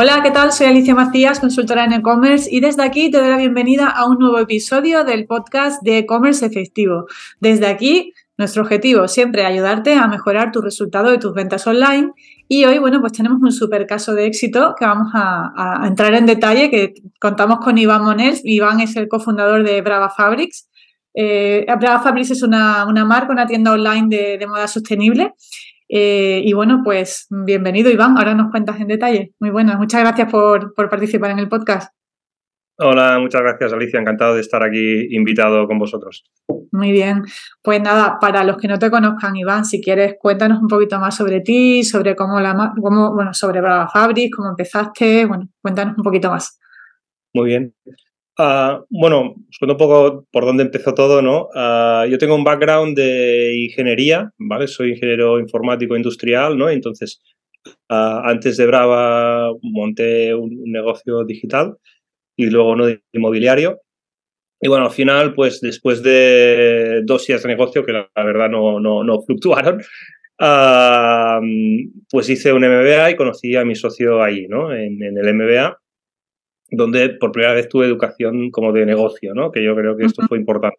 Hola, ¿qué tal? Soy Alicia Macías, consultora en e-commerce y desde aquí te doy la bienvenida a un nuevo episodio del podcast de e-commerce efectivo. Desde aquí, nuestro objetivo siempre es ayudarte a mejorar tu resultado de tus ventas online y hoy, bueno, pues tenemos un super caso de éxito que vamos a, entrar en detalle, que contamos con Iván Monels. Iván es el cofundador de Brava Fabrics. Eh, Brava Fabrics es una, marca, una tienda online de, de moda sostenible eh, y bueno, pues bienvenido Iván, ahora nos cuentas en detalle. Muy buenas, muchas gracias por, participar en el podcast. Hola, muchas gracias Alicia, encantado de estar aquí invitado con vosotros. Muy bien, pues nada, para los que no te conozcan, Iván, si quieres cuéntanos un poquito más sobre ti, sobre cómo la, cómo, bueno, sobre Brava Fabric, cómo empezaste, bueno, cuéntanos un poquito más. Muy bien, Ah, bueno, os cuento un poco por dónde empezó todo, ¿no? Ah, yo tengo un background de ingeniería, ¿vale? Soy ingeniero informático industrial, ¿no? Entonces, ah, antes de Brava monté un, negocio digital y luego uno de inmobiliario. Y bueno, al final, pues después de dos días de negocio, que la, verdad no, no, no fluctuaron, pues hice un MBA y conocí a mi socio ahí, ¿no? En, en el MBA donde por primera vez tuve educación como de negocio, ¿no? que yo creo que esto fue importante.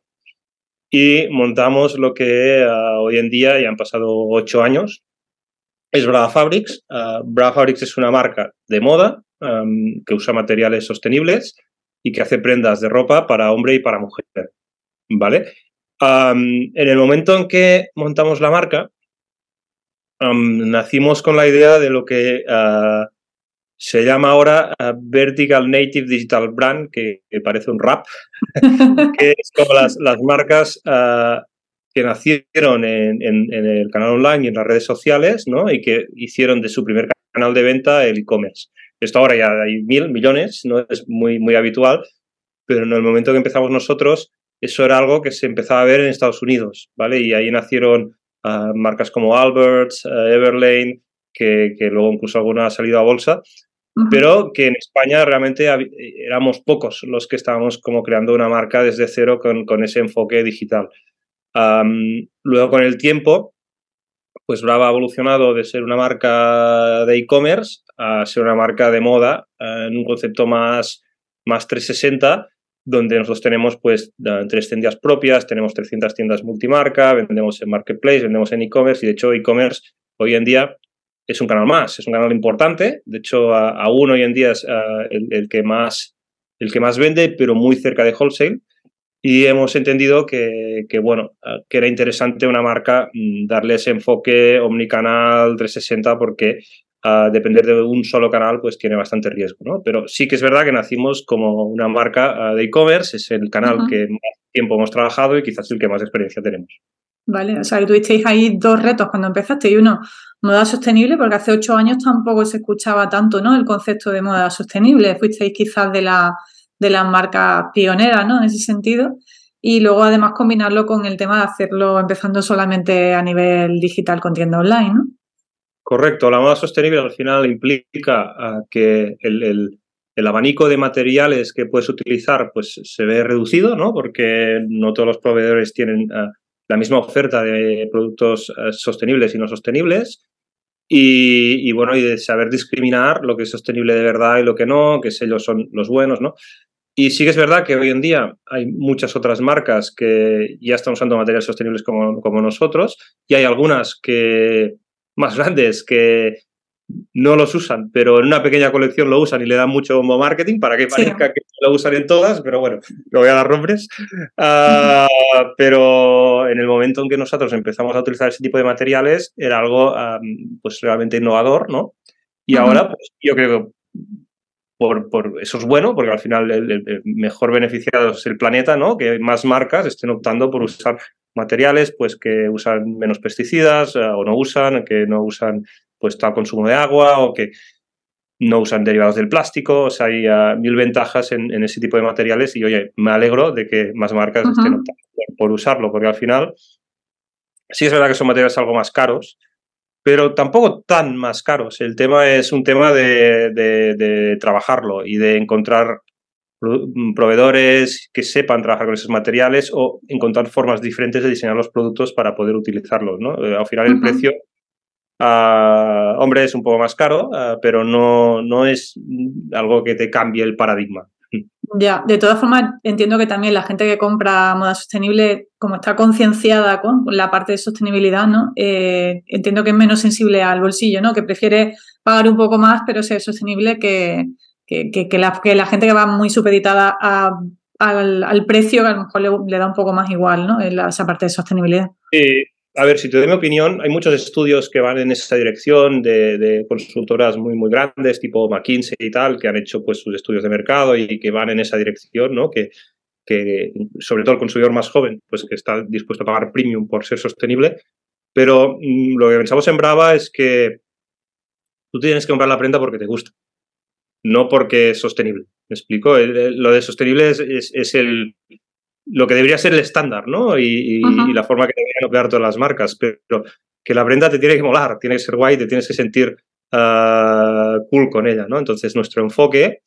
Y montamos lo que ah, hoy en día, ya han pasado ocho años, es Brava Fabrics. Uh, Brava Fabrics es una marca de moda que usa materiales sostenibles y que hace prendas de ropa para hombre y para mujer. ¿Vale? en el momento en que montamos la marca, nacimos con la idea de lo que ah, se llama ahora uh, Vertical Native Digital Brand, que, parece un rap, que es como las, marcas uh, que nacieron en, el canal online y en las redes sociales, ¿no? Y que hicieron de su primer canal de venta el e-commerce. Esto ahora ya hay mil millones, no es muy, muy habitual, pero en el momento que empezamos nosotros, eso era algo que se empezaba a ver en Estados Unidos, ¿vale? Y ahí nacieron uh, marcas como Alberts, Everlane, que, que, luego incluso alguna ha salido a bolsa, pero que en España realmente éramos pocos los que estábamos como creando una marca desde cero con, ese enfoque digital. luego con el tiempo, pues Brava ha evolucionado de ser una marca de e-commerce a ser una marca de moda en un concepto más, más 360 donde nosotros tenemos pues tres tiendas propias, tenemos 300 tiendas multimarca, vendemos en marketplace, vendemos en e-commerce y de hecho e-commerce hoy en día es un canal más, es un canal importante. De hecho, aún hoy en día es el, que más, el que más vende, pero muy cerca de wholesale. Y hemos entendido que, bueno, que era interesante una marca mm, darle ese enfoque omnicanal 360 porque depender de un solo canal pues tiene bastante riesgo, ¿no? Pero sí que es verdad que nacimos como una marca de e-commerce, es el canal que más tiempo hemos trabajado y quizás el que más experiencia tenemos. ¿vale? O sea, que tuvisteis ahí dos retos cuando empezaste y uno, moda sostenible, porque hace ocho años tampoco se escuchaba tanto, ¿no? El concepto de moda sostenible. Fuisteis quizás de, la, de las marcas pioneras, ¿no? En ese sentido. Y luego además combinarlo con el tema de hacerlo empezando solamente a nivel digital con tienda online, ¿no? Correcto, la moda sostenible al final implica ah, que el, abanico de materiales que puedes utilizar pues se ve reducido, ¿no? Porque no todos los proveedores tienen ah, la misma oferta de productos eh, sostenibles y no sostenibles. Y, bueno, y de saber discriminar lo que es sostenible de verdad y lo que no, que ellos son los buenos, ¿no? Y sí que es verdad que hoy en día hay muchas otras marcas que ya están usando materiales sostenibles como, como nosotros y hay algunas que más grandes que no los usan, pero en una pequeña colección lo usan y le dan mucho bombo marketing para que parezca que lo usan en todas, pero bueno, lo voy a dar nombres. Ah, pero en el momento en que nosotros empezamos a utilizar ese tipo de materiales era algo pues realmente innovador, ¿no? Y ahora pues, yo creo que por, por, eso es bueno, porque al final el, mejor beneficiado es el planeta, ¿no? Que más marcas estén optando por usar materiales pues que usan menos pesticidas ah, o no usan, que no usan pues tal consumo de agua o que no usan derivados del plástico, o sea, hay ah, mil ventajas en, ese tipo de materiales y oye, me alegro de que más marcas estén optando por usarlo, porque al final sí es verdad que son materiales algo más caros, pero tampoco tan más caros. El tema es un tema de, trabajarlo y de encontrar proveedores que sepan trabajar con esos materiales o encontrar formas diferentes de diseñar los productos para poder utilizarlos. ¿no? Eh, al final el precio Uh, hombre, es un poco más caro, uh, pero no, no es algo que te cambie el paradigma. Ya, de todas formas, entiendo que también la gente que compra moda sostenible, como está concienciada con la parte de sostenibilidad, ¿no? Eh, entiendo que es menos sensible al bolsillo, ¿no? Que prefiere pagar un poco más, pero ser sostenible que, que, que, la, que la, gente que va muy supeditada a, al, al, precio, que a lo mejor le, le, da un poco más igual, ¿no? esa parte de sostenibilidad. Sí, a ver, si te doy mi opinión, hay muchos estudios que van en esa dirección de, de, consultoras muy, muy grandes, tipo McKinsey y tal, que han hecho pues sus estudios de mercado y que van en esa dirección, ¿no? Que, que sobre todo el consumidor más joven, pues que está dispuesto a pagar premium por ser sostenible. Pero mmm, lo que pensamos en Brava es que tú tienes que comprar la prenda porque te gusta, no porque es sostenible. ¿Me explico? El, el, lo de sostenible es, es, es el, lo que debería ser el estándar, ¿no? Y, y, -huh. y, la forma que deberían operar todas las marcas. Pero que la prenda te tiene que molar, tiene que ser guay, te tienes que sentir uh, cool con ella, ¿no? Entonces, nuestro enfoque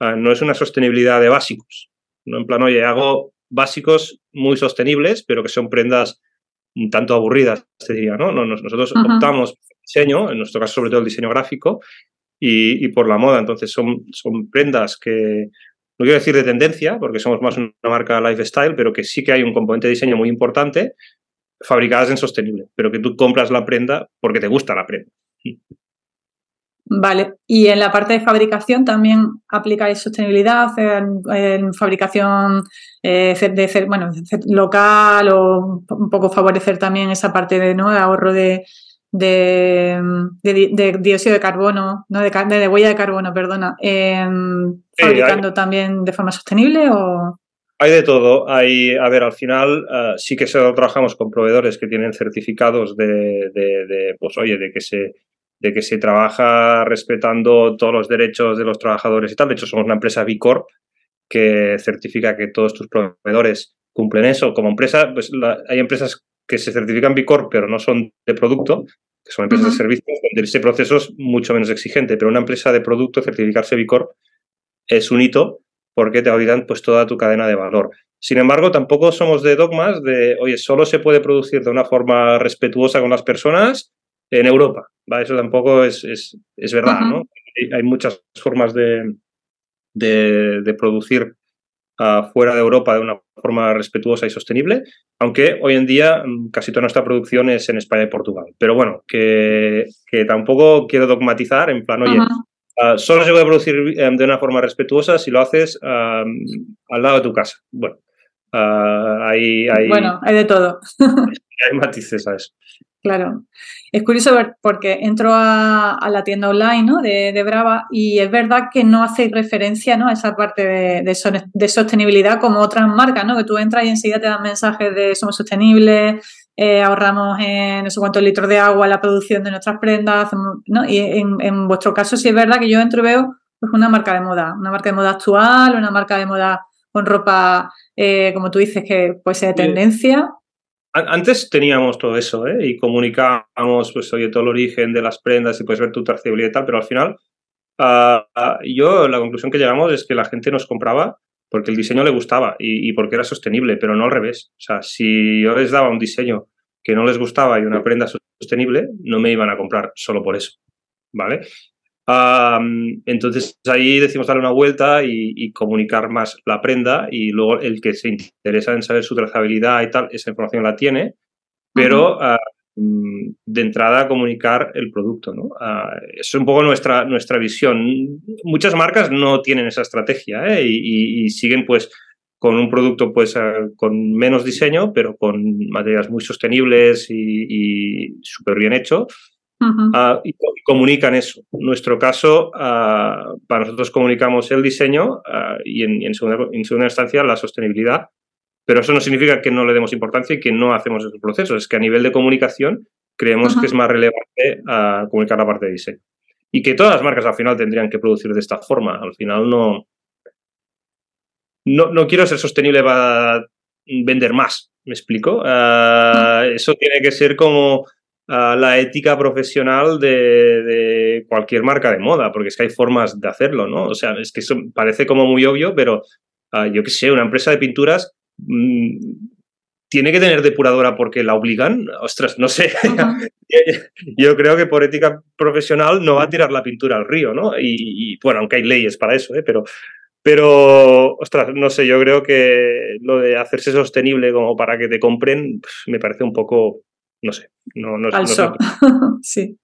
uh, no es una sostenibilidad de básicos, ¿no? En plan, oye, hago básicos muy sostenibles, pero que son prendas un tanto aburridas, te diría, ¿no? Nosotros optamos por el diseño, en nuestro caso sobre todo el diseño gráfico, y, y por la moda. Entonces, son, son prendas que no quiero decir de tendencia, porque somos más una marca lifestyle, pero que sí que hay un componente de diseño muy importante, fabricadas en sostenible, pero que tú compras la prenda porque te gusta la prenda. Vale, y en la parte de fabricación también aplicáis sostenibilidad en, en fabricación eh, de, bueno, local o un poco favorecer también esa parte de ¿no? ahorro de, de, de, de, dióxido de carbono, no de, de, huella de carbono, perdona, eh, sí, fabricando hay, también de forma sostenible o hay de todo. Hay, a ver, al final uh, sí que se, trabajamos con proveedores que tienen certificados de, de, pues oye, de que se de que se trabaja respetando todos los derechos de los trabajadores y tal. De hecho, somos una empresa B Corp que certifica que todos tus proveedores cumplen eso. Como empresa, pues la, hay empresas que se certifican B Corp, pero no son de producto, que son empresas uh -huh. de servicios, donde ese proceso es mucho menos exigente. Pero una empresa de producto, certificarse B Corp, es un hito porque te auditan pues toda tu cadena de valor. Sin embargo, tampoco somos de dogmas de, oye, solo se puede producir de una forma respetuosa con las personas en Europa. ¿va? Eso tampoco es, es, es verdad, uh -huh. ¿no? Hay, hay, muchas formas de, de, de producir uh, fuera de Europa de una forma respetuosa y sostenible, aunque hoy en día mm, casi toda nuestra producción es en España y Portugal. Pero bueno, que, que tampoco quiero dogmatizar en plan, oye, uh. Uh, solo se puede producir um, de una forma respetuosa si lo haces um, al lado de tu casa. Bueno, hay, hay, bueno, hay de todo. hay matices a eso. Claro. Es curioso ver porque entro a, a la tienda online ¿no? de, de, Brava y es verdad que no hace referencia ¿no? a esa parte de, de, son, de, sostenibilidad como otras marcas, ¿no? que tú entras y enseguida te dan mensajes de somos sostenibles, eh, ahorramos en no sé cuántos litros de agua la producción de nuestras prendas, ¿no? Y en, en, vuestro caso sí es verdad que yo entro y veo pues, una marca de moda, una marca de moda actual, una marca de moda con ropa, eh, como tú dices, que puede ser de tendencia. Antes teníamos todo eso, ¿eh? Y comunicábamos, pues, oye, todo el origen de las prendas y puedes ver tu trazabilidad y tal, pero al final, uh, yo, la conclusión que llegamos es que la gente nos compraba porque el diseño le gustaba y, y, porque era sostenible, pero no al revés. O sea, si yo les daba un diseño que no les gustaba y una prenda sostenible, no me iban a comprar solo por eso, ¿vale? Um, entonces ahí decimos darle una vuelta y, y, comunicar más la prenda y luego el que se interesa en saber su trazabilidad y tal, esa información la tiene, pero uh -huh. uh, de entrada comunicar el producto, ¿no? Uh, es un poco nuestra, nuestra visión. Muchas marcas no tienen esa estrategia ¿eh? y, y, y, siguen pues con un producto pues con menos diseño, pero con materiales muy sostenibles y, súper bien hecho. Uh -huh. uh, y, y, comunican eso. En nuestro caso, uh, para nosotros comunicamos el diseño y en, en, segunda, en, segunda, instancia la sostenibilidad, pero eso no significa que no le demos importancia y que no hacemos ese proceso. Es que a nivel de comunicación creemos -huh. que es más relevante comunicar la parte de diseño. Y que todas las marcas al final tendrían que producir de esta forma. Al final no, no, no quiero ser sostenible para vender más, ¿me explico? Uh, eso tiene que ser como uh, la ética profesional de, de, cualquier marca de moda, porque es que hay formas de hacerlo, ¿no? O sea, es que eso parece como muy obvio, pero uh, yo qué sé, una empresa de pinturas mmm, ¿tiene que tener depuradora porque la obligan? Ostras, no sé. Yo creo que por ética profesional no va a tirar la pintura al río, ¿no? Y, bueno, aunque hay leyes para eso, ¿eh? Pero, pero, ostras, no sé, yo creo que lo de hacerse sostenible como para que te compren pues, me parece un poco, no sé, no, no, Falso. sí.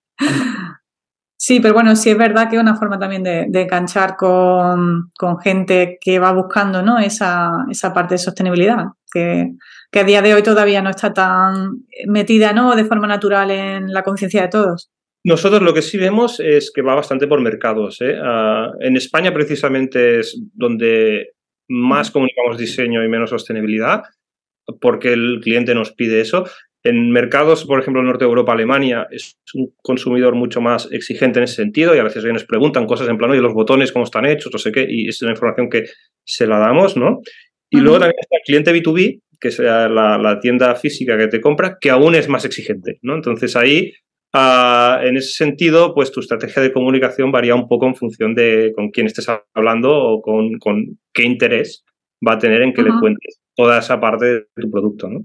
Sí, pero bueno, sí es verdad que es una forma también de, de enganchar con, gente que va buscando ¿no? esa, esa parte de sostenibilidad, que, que, a día de hoy todavía no está tan metida ¿no? de forma natural en la conciencia de todos. Nosotros lo que sí vemos es que va bastante por mercados. ¿eh? Ah, en España precisamente es donde más comunicamos diseño y menos sostenibilidad, porque el cliente nos pide eso. En mercados, por ejemplo, Norte de Europa, Alemania, es un consumidor mucho más exigente en ese sentido y a veces nos preguntan cosas en plano y los botones, cómo están hechos, no sé qué, y es una información que se la damos, ¿no? Y luego también está el cliente B2B, que es la, tienda física que te compra, que aún es más exigente, ¿no? Entonces ahí, ah, en ese sentido, pues tu estrategia de comunicación varía un poco en función de con quién estés hablando o con, con qué interés va a tener en que le cuentes toda esa parte de tu producto, ¿no?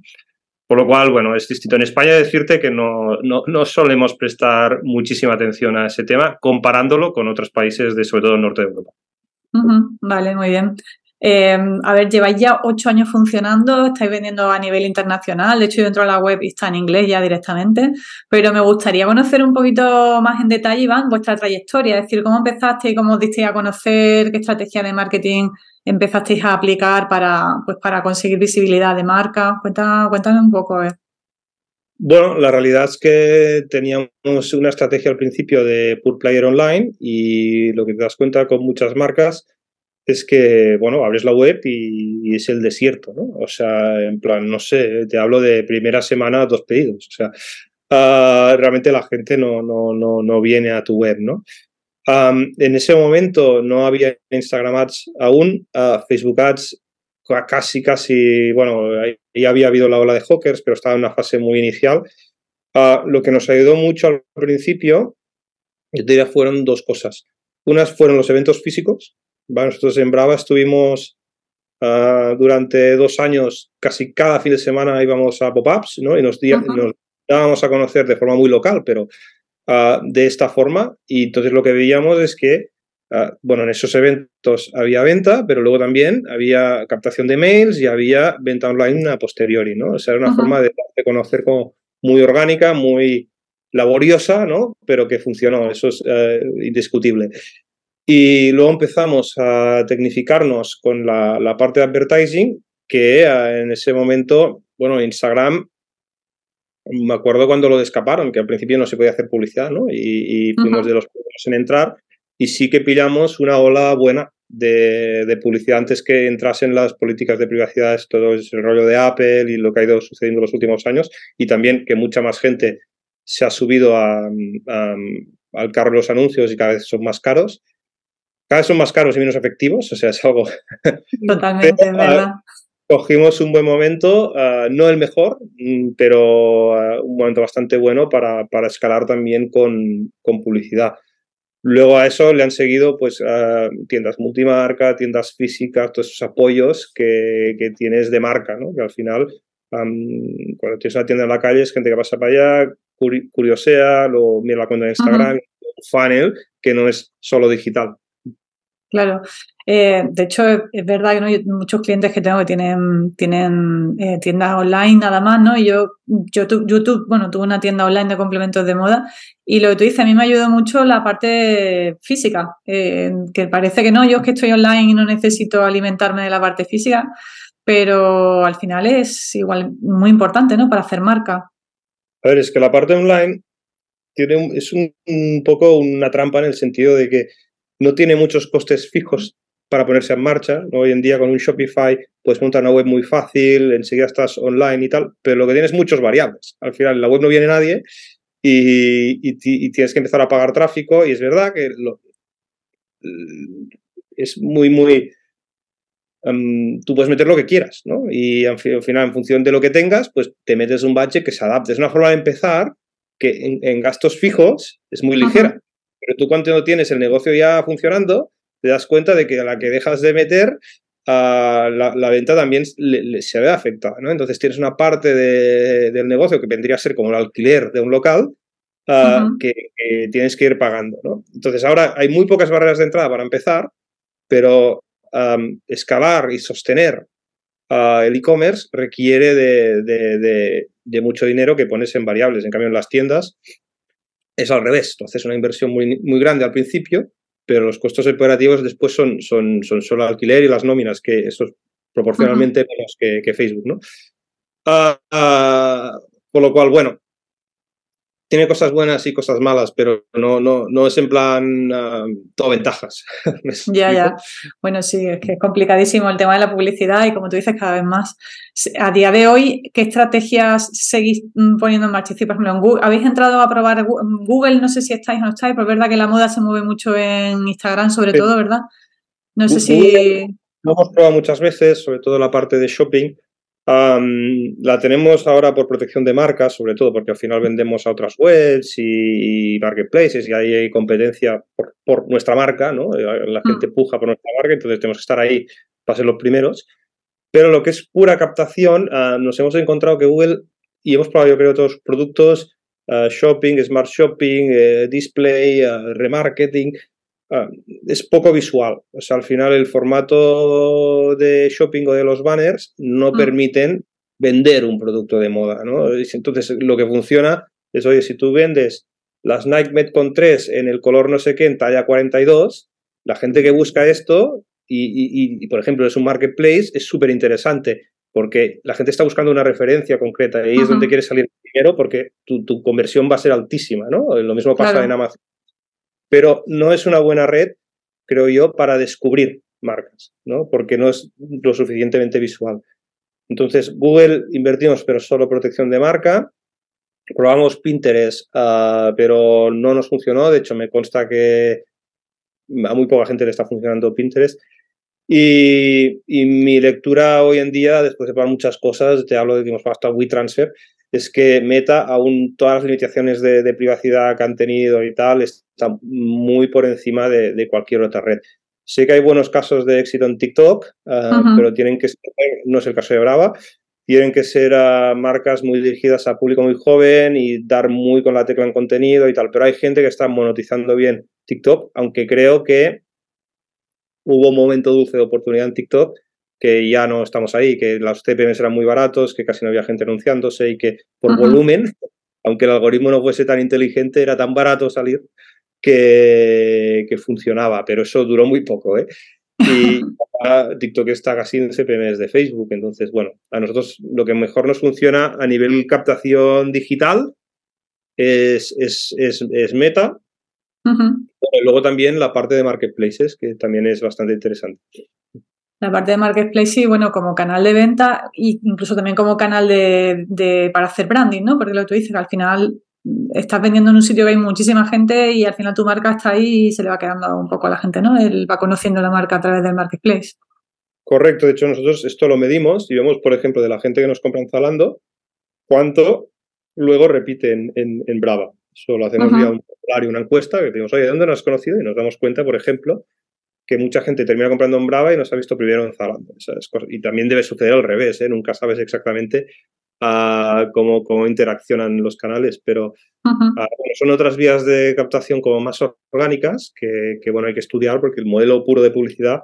Por lo cual, bueno, es distinto. En España decirte que no, no, solemos prestar muchísima atención a ese tema comparándolo con otros países de sobre todo el norte de Europa. vale, muy bien. Eh, a ver, lleváis ya ocho años funcionando, estáis vendiendo a nivel internacional, de hecho yo entro a la web y está en inglés ya directamente, pero me gustaría conocer un poquito más en detalle, Iván, vuestra trayectoria, es decir, cómo empezaste y cómo os disteis a conocer, qué estrategia de marketing empezasteis a aplicar para, pues, para conseguir visibilidad de marca. cuéntame un poco. Bueno, la realidad es que teníamos una estrategia al principio de Pure Player Online y lo que te das cuenta con muchas marcas es que, bueno, abres la web y, es el desierto, ¿no? O sea, en plan, no sé, te hablo de primera semana, dos pedidos. O sea, ah, realmente la gente no, no, no, no viene a tu web, ¿no? En ese momento no había Instagram Ads aún, Facebook Ads casi, casi, bueno, ya había habido la ola de hawkers, pero estaba en una fase muy inicial. Ah, lo que nos ayudó mucho al principio, yo diría, fueron dos cosas. Unas fueron los eventos físicos. Nosotros en Brava estuvimos ah, durante dos años, casi cada fin de semana íbamos a pop-ups, ¿no? Y nos, nos dábamos a conocer de forma muy local, pero Ah, de esta forma y entonces lo que veíamos es que, ah, bueno, en esos eventos había venta, pero luego también había captación de mails y había venta online a posteriori, ¿no? O sea, era una forma de, conocer como muy orgánica, muy laboriosa, ¿no? Pero que funcionó, eso es eh, indiscutible. Y luego empezamos a tecnificarnos con la, la parte de advertising, que ah, en ese momento, bueno, Instagram me acuerdo cuando lo descaparon, que al principio no se podía hacer publicidad, ¿no? Y, fuimos de los primeros en entrar y sí que pillamos una ola buena de, publicidad antes que entrasen las políticas de privacidad, todo el rollo de Apple y lo que ha ido sucediendo en los últimos años, y también que mucha más gente se ha subido al carro de los anuncios y cada vez son más caros. Cada vez son más caros y menos efectivos, o sea, es algo... Totalmente, ¿verdad? Cogimos un buen momento, ah, no el mejor, mm, pero ah, un momento bastante bueno para, para escalar también con, con, publicidad. Luego a eso le han seguido pues ah, tiendas multimarca, tiendas físicas, todos esos apoyos que, que tienes de marca, ¿no? que al final cuando tienes una tienda en la calle es gente que pasa para allá, curiosea, lo mira la cuenta de Instagram, un funnel que no es solo digital. Claro. Eh, de hecho, es verdad que muchos clientes que tengo que tienen, tienen eh, tiendas online nada más, ¿no? Y yo, YouTube, YouTube, bueno, tuve una tienda online de complementos de moda y lo que tú dices, a mí me ayudó mucho la parte física, eh, que parece que no, yo es que estoy online y no necesito alimentarme de la parte física, pero al final es igual muy importante, ¿no? Para hacer marca. A ver, es que la parte online tiene es un poco una trampa en el sentido de que no tiene muchos costes fijos para ponerse en marcha. Hoy en día con un Shopify puedes montar una web muy fácil, enseguida estás online y tal, pero lo que tienes es muchos variables. Al final en la web no viene nadie y, tienes que empezar a pagar tráfico y es verdad que es muy, muy... Em, tú puedes meter lo que quieras, ¿no? Y al final, en función de lo que tengas, pues te metes un budget que se adapte. Es una forma de empezar que en, gastos fijos es muy ligera. Pero tú cuando tienes el negocio ya funcionando, te das cuenta de que a la que dejas de meter, la, la, venta también se ve afectada, ¿no? Entonces tienes una parte del negocio que vendría a ser como el alquiler de un local que, tienes que ir pagando, ¿no? Entonces ahora hay muy pocas barreras de entrada para empezar, pero escalar y sostener el e-commerce requiere de, de, mucho dinero que pones en variables. En cambio, en las tiendas es al revés. Tú haces una inversión muy, muy grande al principio, pero los costos operativos después son, son, son solo alquiler y las nóminas, que eso es proporcionalmente menos que, Facebook, ¿no? Ah, ah, por lo cual, bueno, tiene cosas buenas y cosas malas, pero no, no, no es en plan uh, todo ventajas. ya, ya. Bueno, sí, es que es complicadísimo el tema de la publicidad y como tú dices, cada vez más. A día de hoy, ¿qué estrategias seguís mm, poniendo en marcha? por ejemplo, en Google, ¿habéis entrado a probar Google? No sé si estáis o no estáis, pero es verdad que la moda se mueve mucho en Instagram, sobre todo, ¿verdad? No sé si... Lo hemos probado muchas veces, sobre todo la parte de shopping, la tenemos ahora por protección de marcas, sobre todo porque al final vendemos a otras webs y, marketplaces y ahí hay competencia por, nuestra marca, ¿no? Eh, la gente mm. puja por nuestra marca, entonces tenemos que estar ahí para ser los primeros. Pero lo que es pura captación, ah, nos hemos encontrado que Google, y hemos probado yo creo otros productos, ah, shopping, smart shopping, eh, display, ah, remarketing, Ah, es poco visual. O sea, al final el formato de shopping o de los banners no mm. permiten vender un producto de moda, ¿no? Entonces, lo que funciona es, oye, si tú vendes las Nike Metcon 3 en el color no sé qué, en talla 42, la gente que busca esto y, por ejemplo, es un marketplace, es súper interesante porque la gente está buscando una referencia concreta y ahí es donde quieres salir primero porque tu, conversión va a ser altísima, ¿no? Lo mismo pasa en Amazon pero no es una buena red, creo yo, para descubrir marcas, ¿no? Porque no es lo suficientemente visual. Entonces, Google invertimos, pero solo protección de marca. Probamos Pinterest, ah, pero no nos funcionó. De hecho, me consta que a muy poca gente le está funcionando Pinterest. Y, mi lectura hoy en día, después de muchas cosas, te hablo de que hemos WeTransfer, es que Meta, aún todas las limitaciones de, privacidad que han tenido y tal, está muy por encima de, cualquier otra red. Sé que hay buenos casos de éxito en TikTok, ah, pero tienen que ser, no es el caso de Brava, tienen que ser marcas muy dirigidas a público muy joven y dar muy con la tecla en contenido y tal. Pero hay gente que está monetizando bien TikTok, aunque creo que hubo un momento dulce de oportunidad en TikTok que ya no estamos ahí, que los CPMs eran muy baratos, que casi no había gente anunciándose y que por volumen, aunque el algoritmo no fuese tan inteligente, era tan barato salir que, que funcionaba, pero eso duró muy poco. ¿eh? Y TikTok está casi en CPMs de Facebook, entonces, bueno, a nosotros lo que mejor nos funciona a nivel captación digital es, es, es, Meta. luego también la parte de marketplaces, que también es bastante interesante. La parte de marketplace, sí, bueno, como canal de venta e incluso también como canal de, para hacer branding, ¿no? Porque lo que tú dices, al final estás vendiendo en un sitio que hay muchísima gente y al final tu marca está ahí y se le va quedando un poco a la gente, ¿no? Él va conociendo la marca a través del marketplace. Correcto, de hecho nosotros esto lo medimos y vemos, por ejemplo, de la gente que nos compra en Zalando, cuánto luego repiten en, Brava. Eso lo hacemos vía un formulario, una encuesta, que decimos, oye, ¿dónde nos has conocido? Y nos damos cuenta, por ejemplo, que mucha gente termina comprando en Brava y no se ha visto primero en Zalando. Y también debe suceder al revés, ¿eh? nunca sabes exactamente ah, cómo, cómo, interaccionan los canales, pero ah, son otras vías de captación como más orgánicas que, bueno, hay que estudiar porque el modelo puro de publicidad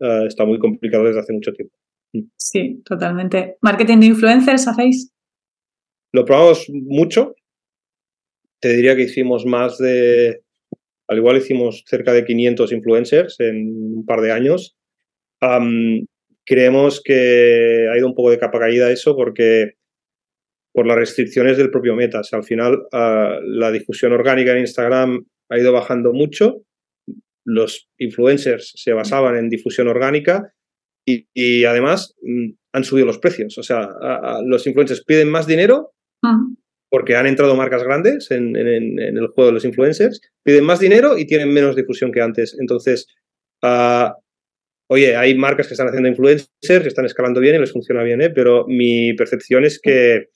ah, está muy complicado desde hace mucho tiempo. Mm. Sí, totalmente. ¿Marketing de influencers hacéis? Lo probamos mucho. Te diría que hicimos más de al igual hicimos cerca de 500 influencers en un par de años. creemos que ha ido un poco de capa caída eso porque por las restricciones del propio Meta. al final ah, la difusión orgánica en Instagram ha ido bajando mucho. Los influencers se basaban en difusión orgánica y, además mm, han subido los precios. O sea, los influencers piden más dinero porque han entrado marcas grandes en, el juego de los influencers, piden más dinero y tienen menos difusión que antes. Entonces, ah, oye, hay marcas que están haciendo influencers, que están escalando bien y les funciona bien, ¿eh? pero mi percepción es que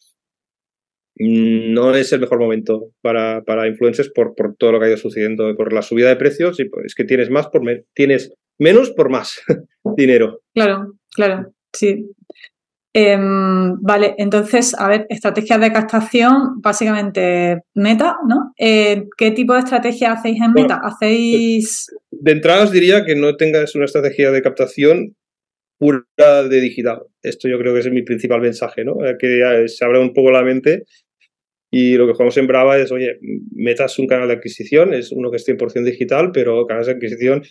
no es el mejor momento para, influencers por, todo lo que ha ido sucediendo, por la subida de precios y es que tienes más por tienes menos por más dinero. Claro, claro, sí. Em, vale, entonces, a ver, estrategias de captación, básicamente Meta, ¿no? Eh, ¿Qué tipo de estrategia hacéis en Meta? ¿Hacéis...? De entrada os diría que no tengas una estrategia de captación pura de digital. Esto yo creo que es mi principal mensaje, ¿no? Eh, que se abra un poco la mente y lo que jugamos en Brava es, oye, Meta es un canal de adquisición, es uno que es 100% digital, pero canales de adquisición,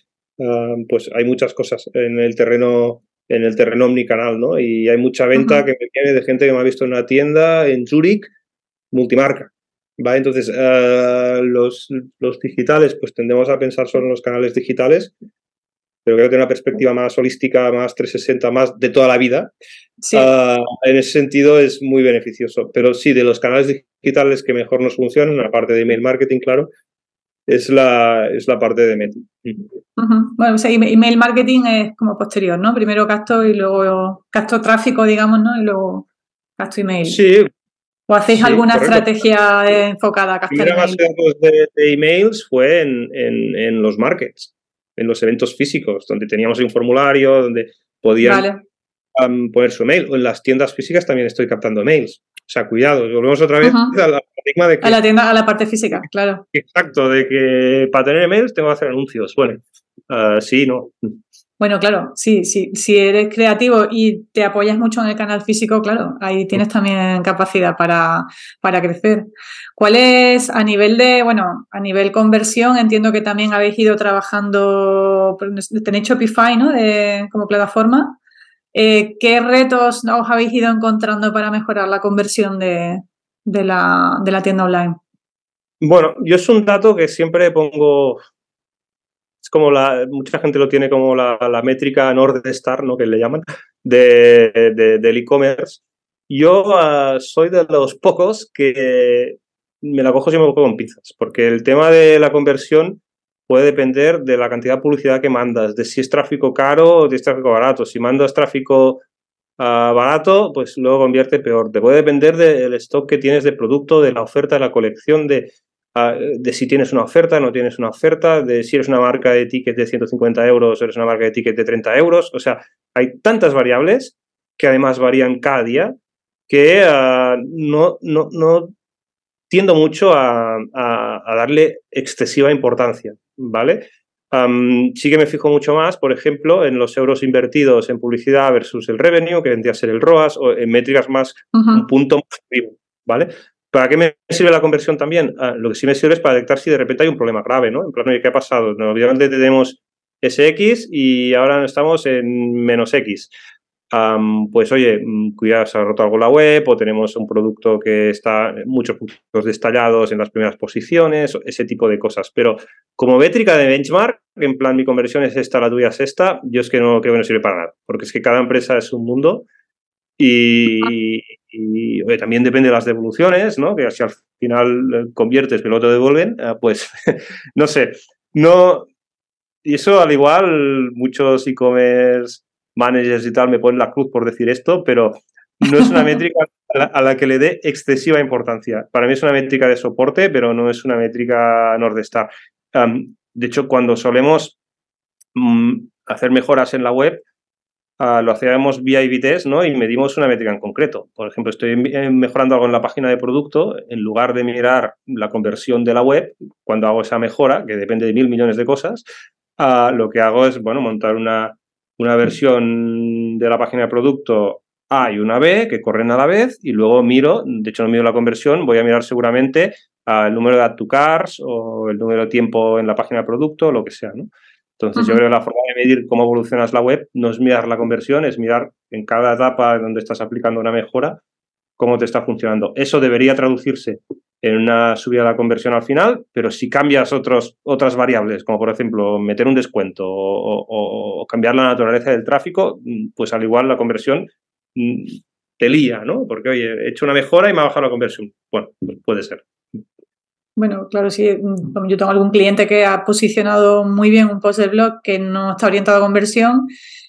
ah, pues hay muchas cosas en el terreno en el terreno omnicanal, ¿no? Y hay mucha venta que me viene de gente que me ha visto en una tienda en Zurich, multimarca. ¿va? Entonces, eh, los, los, digitales, pues tendemos a pensar solo en los canales digitales, pero creo que tiene una perspectiva más holística, más 360, más de toda la vida. Eh, en ese sentido es muy beneficioso. Pero sí, de los canales digitales que mejor nos funcionan, aparte de email marketing, claro, es la, es la parte de Meta. Bueno, o sea, email marketing es como posterior, ¿no? Primero gasto y luego gasto tráfico, digamos, ¿no? Y luego gasto email. Sí. ¿O hacéis alguna estrategia enfocada a gastar email? de, de emails fue en, en, los markets, en los eventos físicos, donde teníamos un formulario, donde podían poner su email. O en las tiendas físicas también estoy captando mails. O sea, cuidado, volvemos otra vez al paradigma de que... A la tienda, a la parte física, claro. Exacto, de que para tener emails tengo que hacer anuncios. Bueno, uh, sí, no. Bueno, claro, sí, sí, si eres creativo y te apoyas mucho en el canal físico, claro, ahí tienes también capacidad para, para crecer. ¿Cuál es a nivel de, bueno, a nivel conversión? Entiendo que también habéis ido trabajando, tenéis Shopify, ¿no? De, como plataforma. Eh, ¿Qué retos os habéis ido encontrando para mejorar la conversión de, la, tienda online? Bueno, yo es un dato que siempre pongo, es como la, mucha gente lo tiene como la, métrica North Star, ¿no? Que le llaman, de, del e-commerce. Yo ah, soy de los pocos que me la cojo siempre con pinzas, porque el tema de la conversión puede depender de la cantidad de publicidad que mandas, de si es tráfico caro o si es tráfico barato. Si mandas tráfico ah, barato, pues luego convierte peor. Te puede depender del stock que tienes de producto, de la oferta, de la colección, de, ah, de si tienes una oferta, no tienes una oferta, de si eres una marca de tickets de 150 euros o eres una marca de tickets de 30 euros. O sea, hay tantas variables que además varían cada día que ah, no, no, no tiendo mucho a, darle excesiva importancia, ¿vale? sí que me fijo mucho más, por ejemplo, en los euros invertidos en publicidad versus el revenue, que vendría a ser el ROAS, o en métricas más, un punto más vivo, ¿vale? ¿Para qué me sirve la conversión también? Ah, lo que sí me sirve es para detectar si de repente hay un problema grave, ¿no? En plan, ¿qué ha pasado? Obviamente tenemos SX y ahora estamos en menos X pues oye, mm, cuidado, se ha roto algo la web o tenemos un producto que está muchos puntos destallados en las primeras posiciones, ese tipo de cosas. Pero como métrica de benchmark, en plan mi conversión es esta, la tuya es esta, yo es que no creo que sirve para nada, porque es que cada empresa es un mundo y, también depende de las devoluciones, ¿no? Que si al final eh, conviertes pero no te devuelven, ah, pues no sé, no... Y eso al igual muchos e-commerce managers y tal me ponen la cruz por decir esto, pero no es una métrica a la, que le dé excesiva importancia. Para mí es una métrica de soporte, pero no es una métrica Northstar. de hecho, cuando solemos mm, hacer mejoras en la web, ah, lo hacíamos vía IBTs ¿no? y medimos una métrica en concreto. Por ejemplo, estoy mejorando algo en la página de producto, en lugar de mirar la conversión de la web, cuando hago esa mejora, que depende de mil millones de cosas, ah, lo que hago es bueno, montar una, una versión de la página de producto A y una B que corren a la vez y luego miro, de hecho no miro la conversión, voy a mirar seguramente el número de add to cars o el número de tiempo en la página de producto, lo que sea, ¿no? Entonces, yo creo que la forma de medir cómo evolucionas la web no es mirar la conversión, es mirar en cada etapa donde estás aplicando una mejora cómo te está funcionando. Eso debería traducirse en una subida de la conversión al final, pero si cambias otras variables, como por ejemplo meter un descuento o, cambiar la naturaleza del tráfico, pues al igual la conversión mm, te lía, ¿no? Porque, oye, he hecho una mejora y me ha bajado la conversión. Bueno, pues puede ser. Bueno, claro, sí. Mm, yo tengo algún cliente que ha posicionado muy bien un post de blog que no está orientado a conversión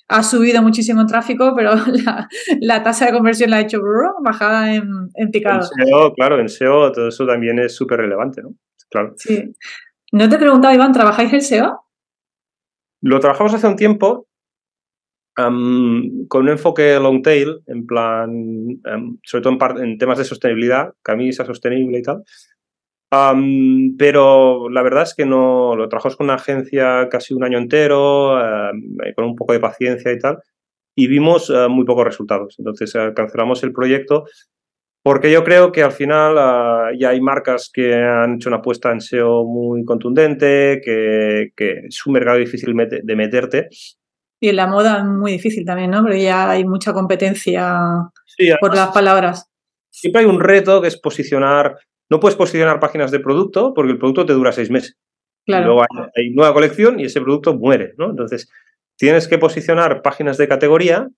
ha subido muchísimo tráfico, pero la, tasa de conversión la ha hecho bajada en, en picado. En SEO, claro, en SEO todo eso también es súper relevante, ¿no? Claro. Sí. No te he preguntado, Iván, ¿trabajáis el SEO? lo trabajamos hace un tiempo con un enfoque long tail, en plan, sobre todo en, temas de sostenibilidad, camisa sostenible y tal. Pero la verdad es que no lo trabajamos con una agencia casi un año entero, con un poco de paciencia y tal, y vimos eh, muy pocos resultados. Entonces eh, cancelamos el proyecto porque yo creo que al final ya hay marcas que han hecho una apuesta en SEO muy contundente, que, que es un mercado difícil de meterte y en la moda es muy difícil también, ¿no? Porque ya hay mucha competencia por las palabras. Siempre hay un reto que es posicionar. No puedes posicionar páginas de producto porque el producto te dura seis meses. Claro. Luego hay, nueva colección y ese producto muere, ¿no? Entonces, tienes que posicionar páginas de categoría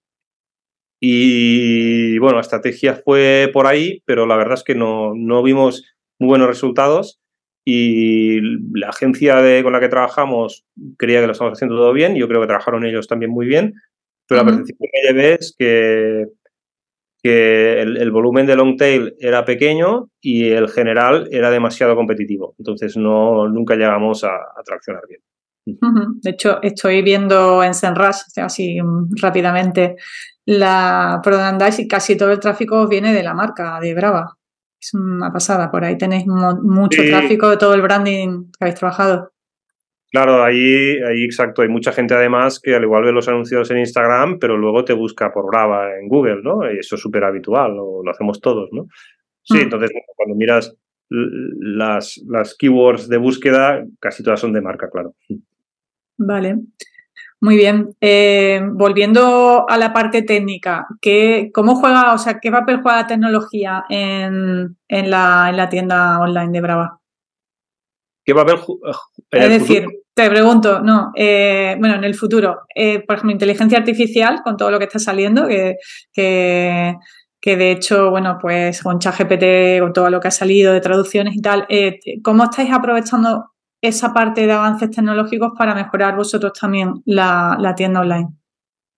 y, bueno, la estrategia fue por ahí, pero la verdad es que no, no vimos muy buenos resultados y la agencia de, con la que trabajamos creía que lo estamos haciendo todo bien, yo creo que trabajaron ellos también muy bien, pero la percepción que llevé es que, que el, volumen de long tail era pequeño y el general era demasiado competitivo, entonces no, nunca llegamos a, a traccionar bien. De hecho, estoy viendo en Senras, así rápidamente, la Prodandáis y casi todo el tráfico viene de la marca, de Brava. Es una pasada, por ahí tenéis mucho tráfico de todo el branding que habéis trabajado. Claro, ahí, ahí exacto. Hay mucha gente además que al igual ve los anuncios en Instagram, pero luego te busca por Brava en Google, ¿no? Y eso es súper habitual, lo, lo, hacemos todos, ¿no? Sí, mm. entonces cuando miras las, las keywords de búsqueda, casi todas son de marca, claro. Vale. Muy bien. Eh, volviendo a la parte técnica, ¿qué, ¿cómo juega, o sea, qué papel juega la tecnología en, la, tienda online de Brava? ¿Qué papel Es decir, te pregunto, no, eh, bueno, en el futuro, eh, por ejemplo, inteligencia artificial, con todo lo que está saliendo, que, que, que de hecho, bueno, pues con ChatGPT, con todo lo que ha salido de traducciones y tal, ¿cómo estáis aprovechando esa parte de avances tecnológicos para mejorar vosotros también la, tienda online?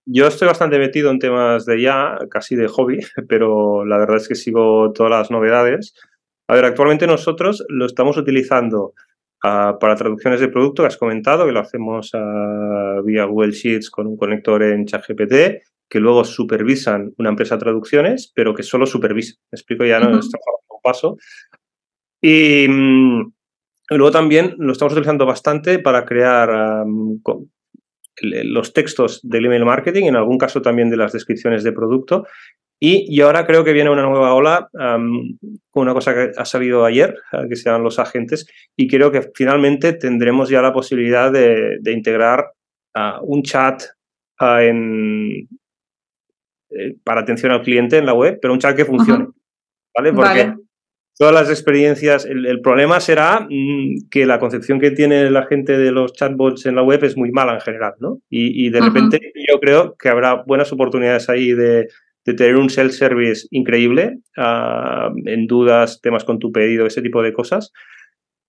Yo estoy bastante metido en temas de ya, casi de hobby, pero la verdad es que sigo todas las novedades. A ver, actualmente nosotros lo estamos utilizando ah, para traducciones de producto, que has comentado, que lo hacemos ah, vía Google Sheets con un conector en ChatGPT, que luego supervisan una empresa de traducciones, pero que solo supervisa. Me explico ya, ¿no? Esto un paso. Y, mm, y luego también lo estamos utilizando bastante para crear los textos del email marketing, en algún caso también de las descripciones de producto. Y, ahora creo que viene una nueva ola con una cosa que ha salido ayer, eh, que se llaman los agentes, y creo que finalmente tendremos ya la posibilidad de, integrar un chat en, eh, para atención al cliente en la web, pero un chat que funcione. ¿Vale? Porque todas las experiencias. El, problema será mm, que la concepción que tiene la gente de los chatbots en la web es muy mala en general, ¿no? Y, de repente yo creo que habrá buenas oportunidades ahí de, tener un self-service increíble, ah, en dudas, temas con tu pedido, ese tipo de cosas.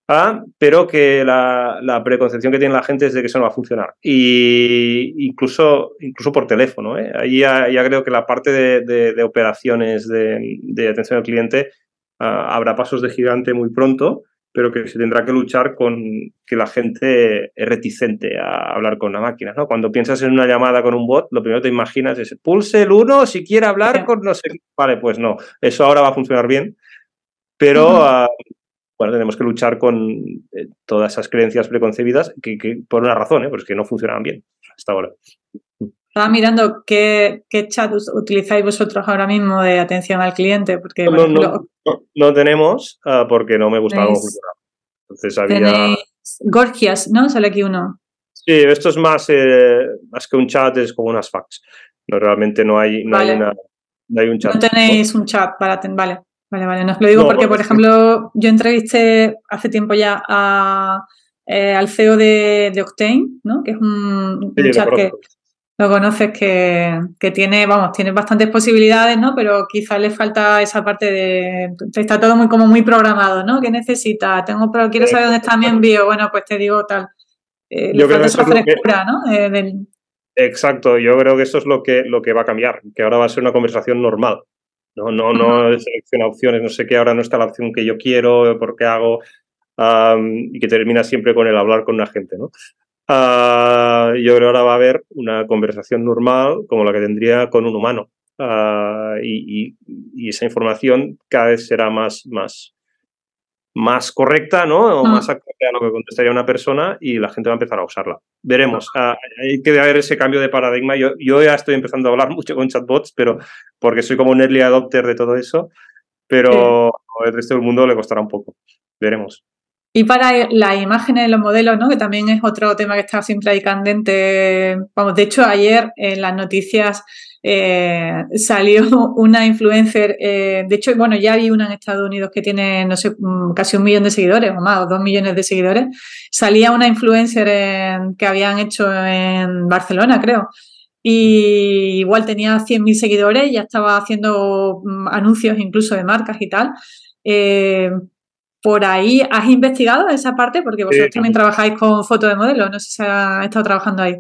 Ah, pero que la, preconcepción que tiene la gente es de que eso no va a funcionar. Y incluso, incluso por teléfono. ¿eh? Ahí ya, creo que la parte de, operaciones de, de, atención al cliente Ah, habrá pasos de gigante muy pronto, pero que se tendrá que luchar con que la gente es reticente a hablar con la máquina. ¿no? Cuando piensas en una llamada con un bot, lo primero que te imaginas es pulse el uno si quiere hablar con no sé Vale, pues no, eso ahora va a funcionar bien, pero ah, bueno, tenemos que luchar con eh, todas esas creencias preconcebidas que, por una razón, ¿eh? pues que no funcionaban bien hasta ahora. Estaba mirando qué, chat utilizáis vosotros ahora mismo de atención al cliente, porque no, tenemos ah, porque no me gusta cómo funciona. Entonces había... Gorgias, ¿no? Sale aquí uno. Sí, esto es más, eh, más que un chat, es como unas fax. No, realmente no hay, no hay, una, no hay un chat. No tenéis un chat para... vale, vale, vale. No os lo digo porque, por ejemplo, yo entrevisté hace tiempo ya a, eh, al CEO de, Octane, ¿no? Que es un, chat que lo conoces que, que, tiene, vamos, tiene bastantes posibilidades, ¿no? Pero quizás le falta esa parte de, está todo muy como muy programado, ¿no? ¿Qué necesita? Tengo, pero quiero saber dónde está mi envío. Bueno, pues te digo tal. Eh, yo creo esa frescura, ¿no? Eh, exacto, yo creo que eso es lo que, lo que va a cambiar, que ahora va a ser una conversación normal. No, no, no selecciona opciones, no sé qué, ahora no está la opción que yo quiero, por qué hago, y que termina siempre con el hablar con una gente, ¿no? Ah, yo creo que ahora va a haber una conversación normal como la que tendría con un humano. Ah, y, esa información cada vez será más, más, más correcta, ¿no? O mm. más acorde a lo que contestaría una persona y la gente va a empezar a usarla. Veremos. Ah, hay que haber ese cambio de paradigma. Yo, yo ya estoy empezando a hablar mucho con chatbots, pero porque soy como un early adopter de todo eso, pero al resto del mundo le costará un poco. Veremos. Y para las imágenes, los modelos, ¿no? que también es otro tema que está siempre ahí candente. Vamos, de hecho, ayer en las noticias eh, salió una influencer, eh, de hecho, bueno, ya hay una en Estados Unidos que tiene, no sé, mm, casi un millón de seguidores o más, o dos millones de seguidores. Salía una influencer que habían hecho en Barcelona, creo. Y igual tenía 100.000 seguidores, ya estaba haciendo mm, anuncios incluso de marcas y tal. Eh, por ahí, ¿has investigado esa parte? Porque vosotros también trabajáis con fotos de modelo, no sé si ha estado trabajando ahí.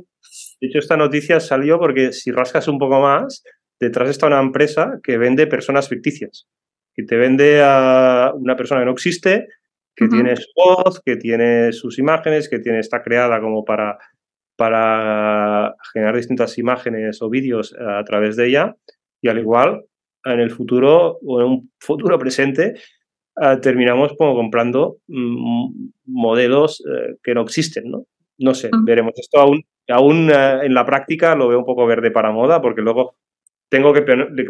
De hecho, esta noticia salió porque si rascas un poco más, detrás está una empresa que vende personas ficticias, que te vende a una persona que no existe, que tiene su voz, que tiene sus imágenes, que tiene, está creada como para, para generar distintas imágenes o vídeos a través de ella. Y al igual, en el futuro o en un futuro presente, Ah, terminamos como comprando mm, modelos eh, que no existen, ¿no? No sé, veremos. Esto aún, aún eh, en la práctica lo veo un poco verde para moda porque luego tengo que,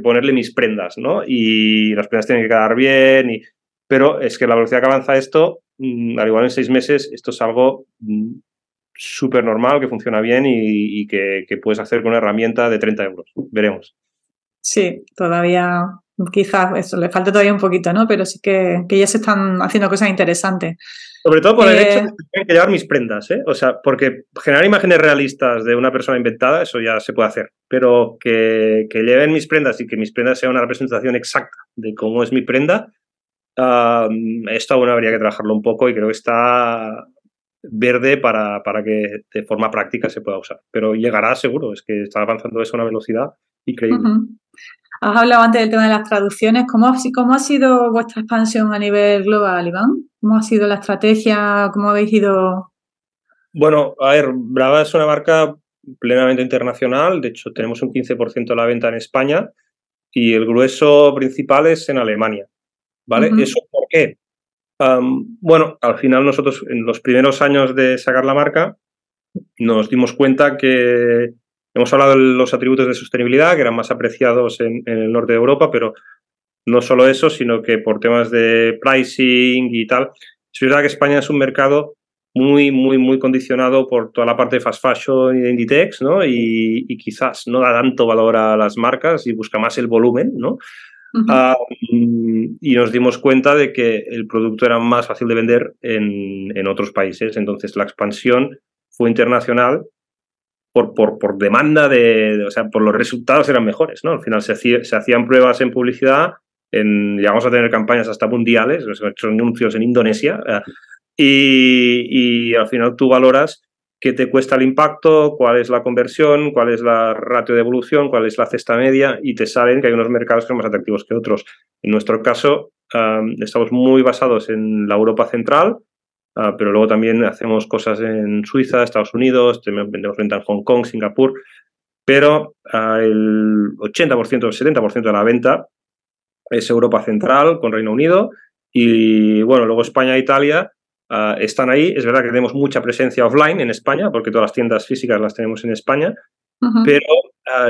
ponerle mis prendas, ¿no? Y las prendas tienen que quedar bien, y, pero es que la velocidad que avanza esto, mm, al igual en seis meses, esto es algo mm, súper normal, que funciona bien y, que, que, puedes hacer con una herramienta de 30 euros. Veremos. Sí, todavía quizás eso le falta todavía un poquito, ¿no? Pero sí que, ya se están haciendo cosas interesantes. Sobre todo por el hecho de que tengo que llevar mis prendas, ¿eh? O sea, porque generar imágenes realistas de una persona inventada, eso ya se puede hacer. Pero que, lleven mis prendas y que mis prendas sean una representación exacta de cómo es mi prenda, esto aún habría que trabajarlo un poco y creo que está verde para, para que de forma práctica se pueda usar. Pero llegará seguro, es que está avanzando eso a una velocidad increíble. Has hablado antes del tema de las traducciones. ¿Cómo, ¿Cómo ha sido vuestra expansión a nivel global, Iván? ¿Cómo ha sido la estrategia? ¿Cómo habéis ido? Bueno, a ver, Brava es una marca plenamente internacional. De hecho, tenemos un 15% de la venta en España y el grueso principal es en Alemania. ¿Vale? ¿Eso por qué? bueno, al final nosotros en los primeros años de sacar la marca nos dimos cuenta que Hemos hablado de los atributos de sostenibilidad que eran más apreciados en, el norte de Europa, pero no solo eso, sino que por temas de pricing y tal, es verdad que España es un mercado muy, muy, muy condicionado por toda la parte de fast fashion y de Inditex, ¿no? Y, quizás no da tanto valor a las marcas y busca más el volumen, ¿no? Ah, y nos dimos cuenta de que el producto era más fácil de vender en, en otros países. Entonces la expansión fue internacional por, por, por demanda de, o sea, por los resultados eran mejores, ¿no? Al final se, se hacían pruebas en publicidad, en, llegamos a tener campañas hasta mundiales, hemos hecho anuncios en Indonesia, eh, y, y, al final tú valoras qué te cuesta el impacto, cuál es la conversión, cuál es la ratio de evolución, cuál es la cesta media, y te saben que hay unos mercados que son más atractivos que otros. En nuestro caso, estamos muy basados en la Europa central, Ah, pero luego también hacemos cosas en Suiza, Estados Unidos, vendemos venta en Hong Kong, Singapur, pero ah, el 80% o el 70% de la venta es Europa Central con Reino Unido y bueno, luego España e Italia ah, están ahí. Es verdad que tenemos mucha presencia offline en España porque todas las tiendas físicas las tenemos en España, pero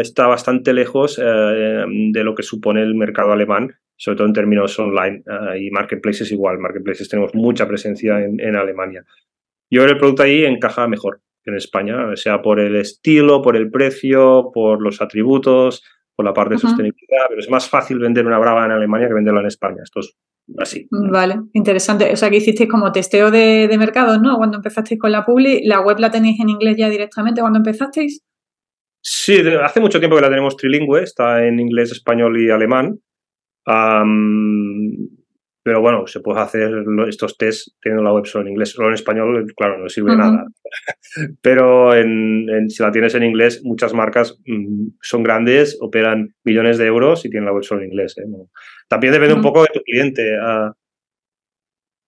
está bastante lejos eh, de lo que supone el mercado alemán sobre todo en términos online uh, y marketplaces igual. Marketplaces tenemos mucha presencia en, Alemania. Yo creo que el producto ahí encaja mejor que en España, sea por el estilo, por el precio, por los atributos, por la parte de sostenibilidad, pero es más fácil vender una brava en Alemania que venderla en España. Esto es así. Vale, interesante. O sea, que hicisteis como testeo de, de mercados, ¿no? Cuando empezasteis con la Publi, ¿la web la tenéis en inglés ya directamente cuando empezasteis? Sí, hace mucho tiempo que la tenemos trilingüe, está en inglés, español y alemán pero bueno, se puede hacer estos tests teniendo la web solo en inglés. Solo en español, claro, no sirve nada. Pero en, si la tienes en inglés, muchas marcas mm, son grandes, operan millones de euros y tienen la web solo en inglés. ¿eh? También depende un poco de tu cliente ah,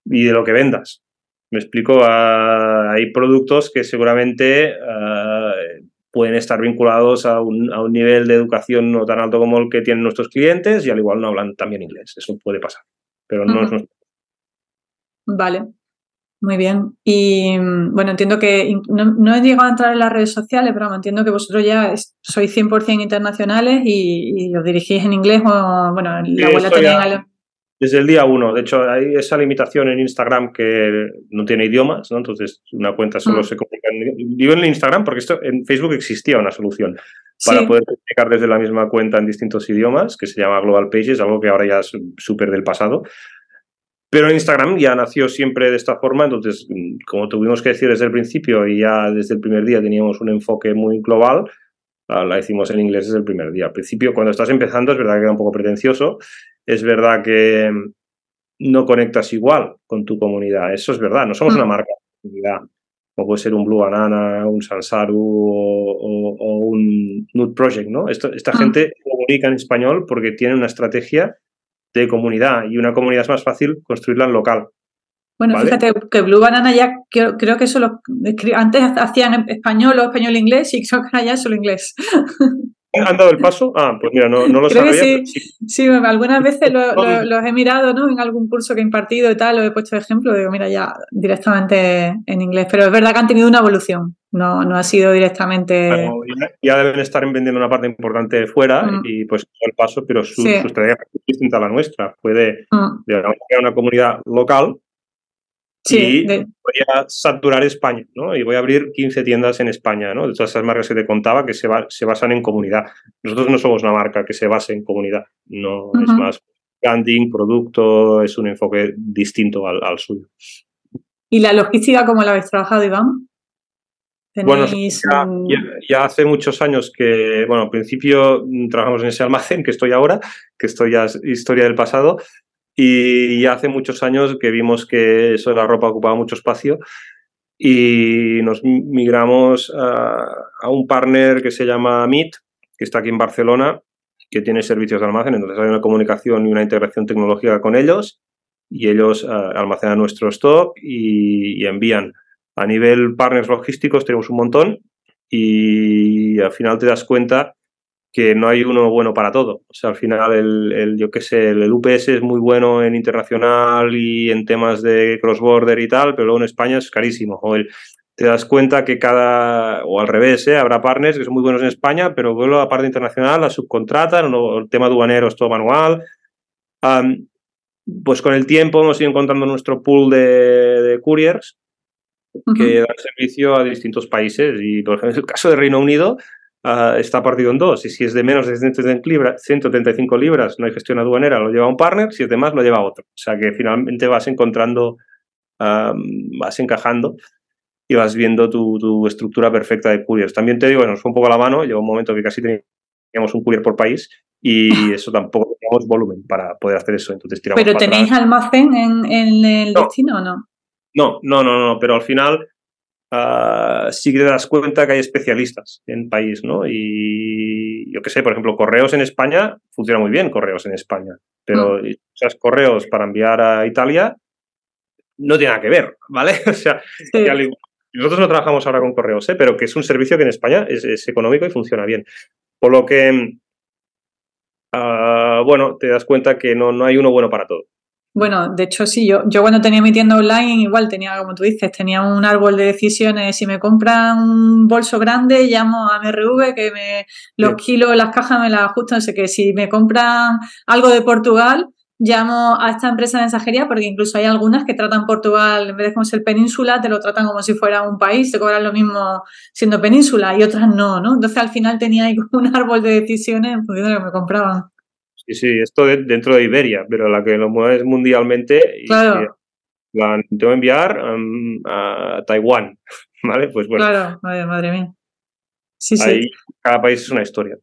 y de lo que vendas. Me explico, ah, hay productos que seguramente ah, pueden estar vinculados a un, a un, nivel de educación no tan alto como el que tienen nuestros clientes y al igual no hablan también inglés. Eso puede pasar, pero no uh -huh. es nuestro. Vale, muy bien. Y bueno, entiendo que no, no, he llegado a entrar en las redes sociales, pero entiendo que vosotros ya sois 100% internacionales y, y, os dirigís en inglés o, bueno, la abuela tenéis... Desde el día uno. De hecho, hay esa limitación en Instagram que no tiene idiomas, ¿no? Entonces, una cuenta solo mm. se comunica en... Digo en Instagram porque esto en Facebook existía una solución para sí. poder comunicar desde la misma cuenta en distintos idiomas, que se llama Global Pages, algo que ahora ya es súper del pasado. Pero Instagram ya nació siempre de esta forma, entonces, como tuvimos que decir desde el principio y ya desde el primer día teníamos un enfoque muy global, la hicimos en inglés desde el primer día. Al principio, cuando estás empezando, es verdad que era un poco pretencioso, es verdad que no conectas igual con tu comunidad, eso es verdad, no somos mm. una marca de comunidad, como puede ser un Blue Banana, un Sansaru o, o, o un Nude Project, ¿no? Esto, esta mm. gente comunica en español porque tiene una estrategia de comunidad y una comunidad es más fácil construirla en local. Bueno, ¿vale? fíjate que Blue Banana ya creo, creo que eso lo, antes hacían español o español-inglés y creo que ahora ya es solo inglés. ¿Han dado el paso? Ah, pues mira, no, no lo Creo sabía. Que sí. sí. sí, algunas veces lo, lo, los he mirado, ¿no? En algún curso que he impartido y tal, lo he puesto de ejemplo, digo, mira, ya directamente en inglés. Pero es verdad que han tenido una evolución, no, no ha sido directamente. Bueno, ya, deben estar vendiendo una parte importante fuera mm. y pues el paso, pero su, sí. su estrategia es distinta a la nuestra. Puede, mm. digamos, una comunidad local Sí, y de... voy a saturar España, ¿no? Y voy a abrir 15 tiendas en España, ¿no? De todas esas marcas que te contaba que se, va, se basan en comunidad. Nosotros no somos una marca que se base en comunidad, no uh -huh. es más branding, producto, es un enfoque distinto al, al suyo. ¿Y la logística cómo la habéis trabajado, Iván? Bueno, ya, ya, ya, hace muchos años que, bueno, al principio trabajamos en ese almacén que estoy ahora, que esto ya es historia del pasado, y hace muchos años que vimos que eso de la ropa ocupaba mucho espacio y nos migramos a, un partner que se llama MIT, que está aquí en Barcelona, que tiene servicios de almacén, entonces hay una comunicación y una integración tecnológica con ellos y ellos uh, almacenan nuestro stock y, y, envían. A nivel partners logísticos tenemos un montón y al final te das cuenta que no hay uno bueno para todo. O sea, al final, el, el yo qué sé, el, el, UPS es muy bueno en internacional y en temas de cross-border y tal, pero luego en España es carísimo. O el, te das cuenta que cada, o al revés, ¿eh? habrá partners que son muy buenos en España, pero luego la parte internacional la subcontratan, o el tema aduanero es todo manual. Um, pues con el tiempo hemos ido encontrando nuestro pool de, de couriers que uh -huh. dan servicio a distintos países. Y, por ejemplo, en el caso de Reino Unido, uh, está partido en dos. Y si es de menos de 135 libras, no hay gestión aduanera, lo lleva un partner, si es de más, lo lleva otro. O sea que finalmente vas encontrando, um, vas encajando y vas viendo tu, tu, estructura perfecta de couriers. También te digo, nos fue un poco la mano, llegó un momento que casi teníamos un courier por país y eso tampoco teníamos volumen para poder hacer eso. Entonces tiramos ¿Pero tenéis atrás. almacén en, en el no. destino o no? No, no, no, no, pero al final uh, sí que te das cuenta que hay especialistas en país, ¿no? Y yo qué sé, por ejemplo, correos en España, funciona muy bien correos en España, pero mm. esas correos para enviar a Italia no tiene nada que ver, ¿vale? O sea, sí. nosotros no trabajamos ahora con correos, ¿eh? pero que es un servicio que en España es, es económico y funciona bien. Por lo que, uh, bueno, te das cuenta que no, no hay uno bueno para todo. Bueno, de hecho sí, yo, yo cuando tenía mi tienda online igual tenía, como tú dices, tenía un árbol de decisiones, si me compran un bolso grande, llamo a MRV que me los sí. kilos, las cajas me las ajustan, no sé qué, si me compran algo de Portugal, llamo a esta empresa de mensajería porque incluso hay algunas que tratan Portugal, en vez de como ser península, te lo tratan como si fuera un país, te cobran lo mismo siendo península y otras no, ¿no? Entonces al final tenía ahí como un árbol de decisiones en función de lo que me compraban. Sí, sí, esto de, dentro de Iberia, pero la que lo mueves mundialmente y claro. la tengo que enviar um, a Taiwán, ¿vale? Pues bueno. Claro, madre, madre mía. Sí, Ahí sí. cada país es una historia.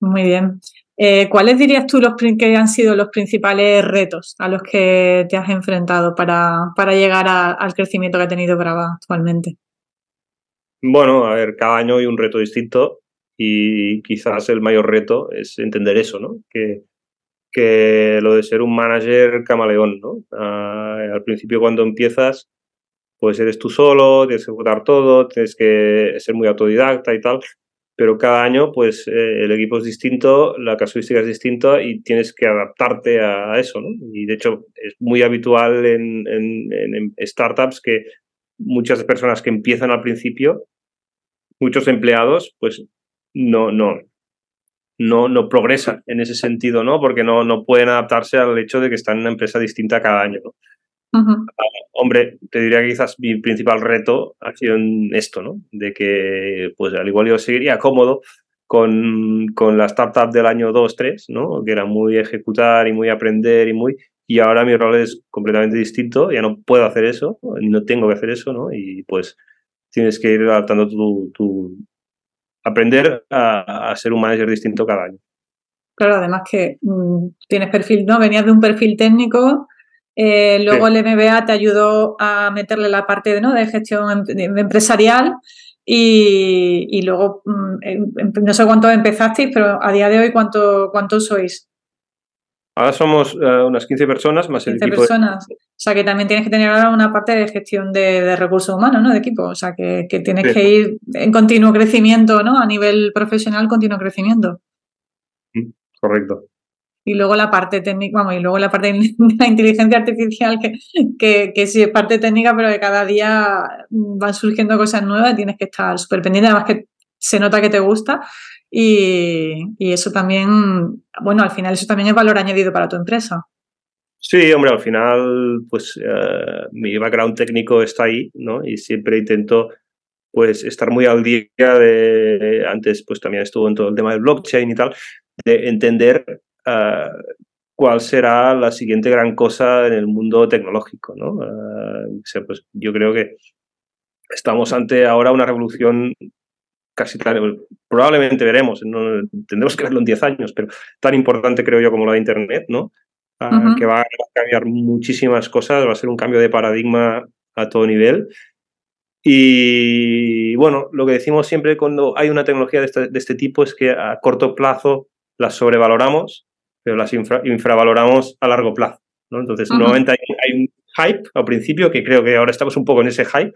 Muy bien. Eh, ¿Cuáles dirías tú los que han sido los principales retos a los que te has enfrentado para, para llegar a, al crecimiento que ha tenido Brava actualmente? Bueno, a ver, cada año hay un reto distinto y quizás el mayor reto es entender eso, ¿no? Que, que lo de ser un manager camaleón, ¿no? Ah, al principio cuando empiezas, pues eres tú solo, tienes que ejecutar todo, tienes que ser muy autodidacta y tal, pero cada año pues eh, el equipo es distinto, la casuística es distinta y tienes que adaptarte a eso, ¿no? Y de hecho es muy habitual en, en, startups que muchas personas que empiezan al principio, muchos empleados, pues no, no, no, no progresan en ese sentido, ¿no? Porque no, no pueden adaptarse al hecho de que están en una empresa distinta cada año, ¿no? hombre, te diría que quizás mi principal reto ha sido en esto, ¿no? De que, pues al igual yo seguiría cómodo con, con la startup del año 2, 3, ¿no? Que era muy ejecutar y muy aprender y muy... Y ahora mi rol es completamente distinto, ya no puedo hacer eso, no tengo que hacer eso, ¿no? Y pues tienes que ir adaptando tu... tu aprender a, a ser un manager distinto cada año. Claro, además que mm, tienes perfil, ¿no? Venías de un perfil técnico, eh, luego el MBA te ayudó a meterle la parte de, ¿no? de gestión em, empresarial y, luego, mm, em, em, no sé cuánto empezasteis, pero a día de hoy, ¿cuánto, cuántos sois? Ahora somos eh, unas 15 personas más el equipo. personas. O sea, que también tienes que tener ahora una parte de gestión de, recursos humanos, ¿no? De equipo. O sea, que, tienes que ir en continuo crecimiento, ¿no? A nivel profesional, continuo crecimiento. Mm, correcto y luego la parte técnica, vamos, y luego la parte de la inteligencia artificial, que, que, que sí es parte técnica, pero que cada día van surgiendo cosas nuevas y tienes que estar súper pendiente, además que se nota que te gusta y, eso también, bueno, al final eso también es valor añadido para tu empresa. Sí, hombre, al final, pues eh, mi background técnico está ahí, ¿no? Y siempre intento, pues, estar muy al día de, antes, pues también estuvo en todo el tema del blockchain y tal, de entender cuál será la siguiente gran cosa en el mundo tecnológico. ¿no? Eh, pues yo creo que estamos ante ahora una revolución casi tan, probablemente veremos, no, tendremos que verlo en 10 años, pero tan importante creo yo como la de Internet, ¿no? Ah, que va a cambiar muchísimas cosas, va a ser un cambio de paradigma a todo nivel. Y bueno, lo que decimos siempre cuando hay una tecnología de este, de este tipo es que a corto plazo la sobrevaloramos pero las infravaloramos a largo plazo. ¿no? Entonces, nuevamente hay, un hype al principio, que creo que ahora estamos un poco en ese hype,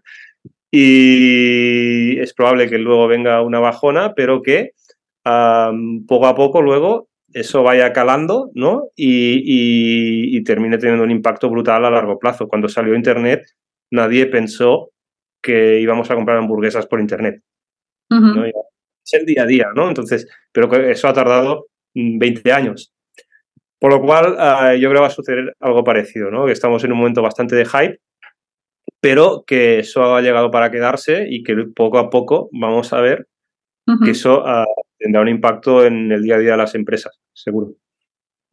y es probable que luego venga una bajona, pero que poco a poco luego eso vaya calando ¿no? Y, termine teniendo un impacto brutal a largo plazo. Cuando salió Internet, nadie pensó que íbamos a comprar hamburguesas por Internet. Es el día a día, ¿no? Entonces, pero eso ha tardado 20 mm, años. Por lo cual, ah, yo creo que va a suceder algo parecido, ¿no? Que estamos en un momento bastante de hype, pero que eso ha llegado para quedarse y que poco a poco vamos a ver que eso ah, tendrá un impacto en el día a día de las empresas, seguro.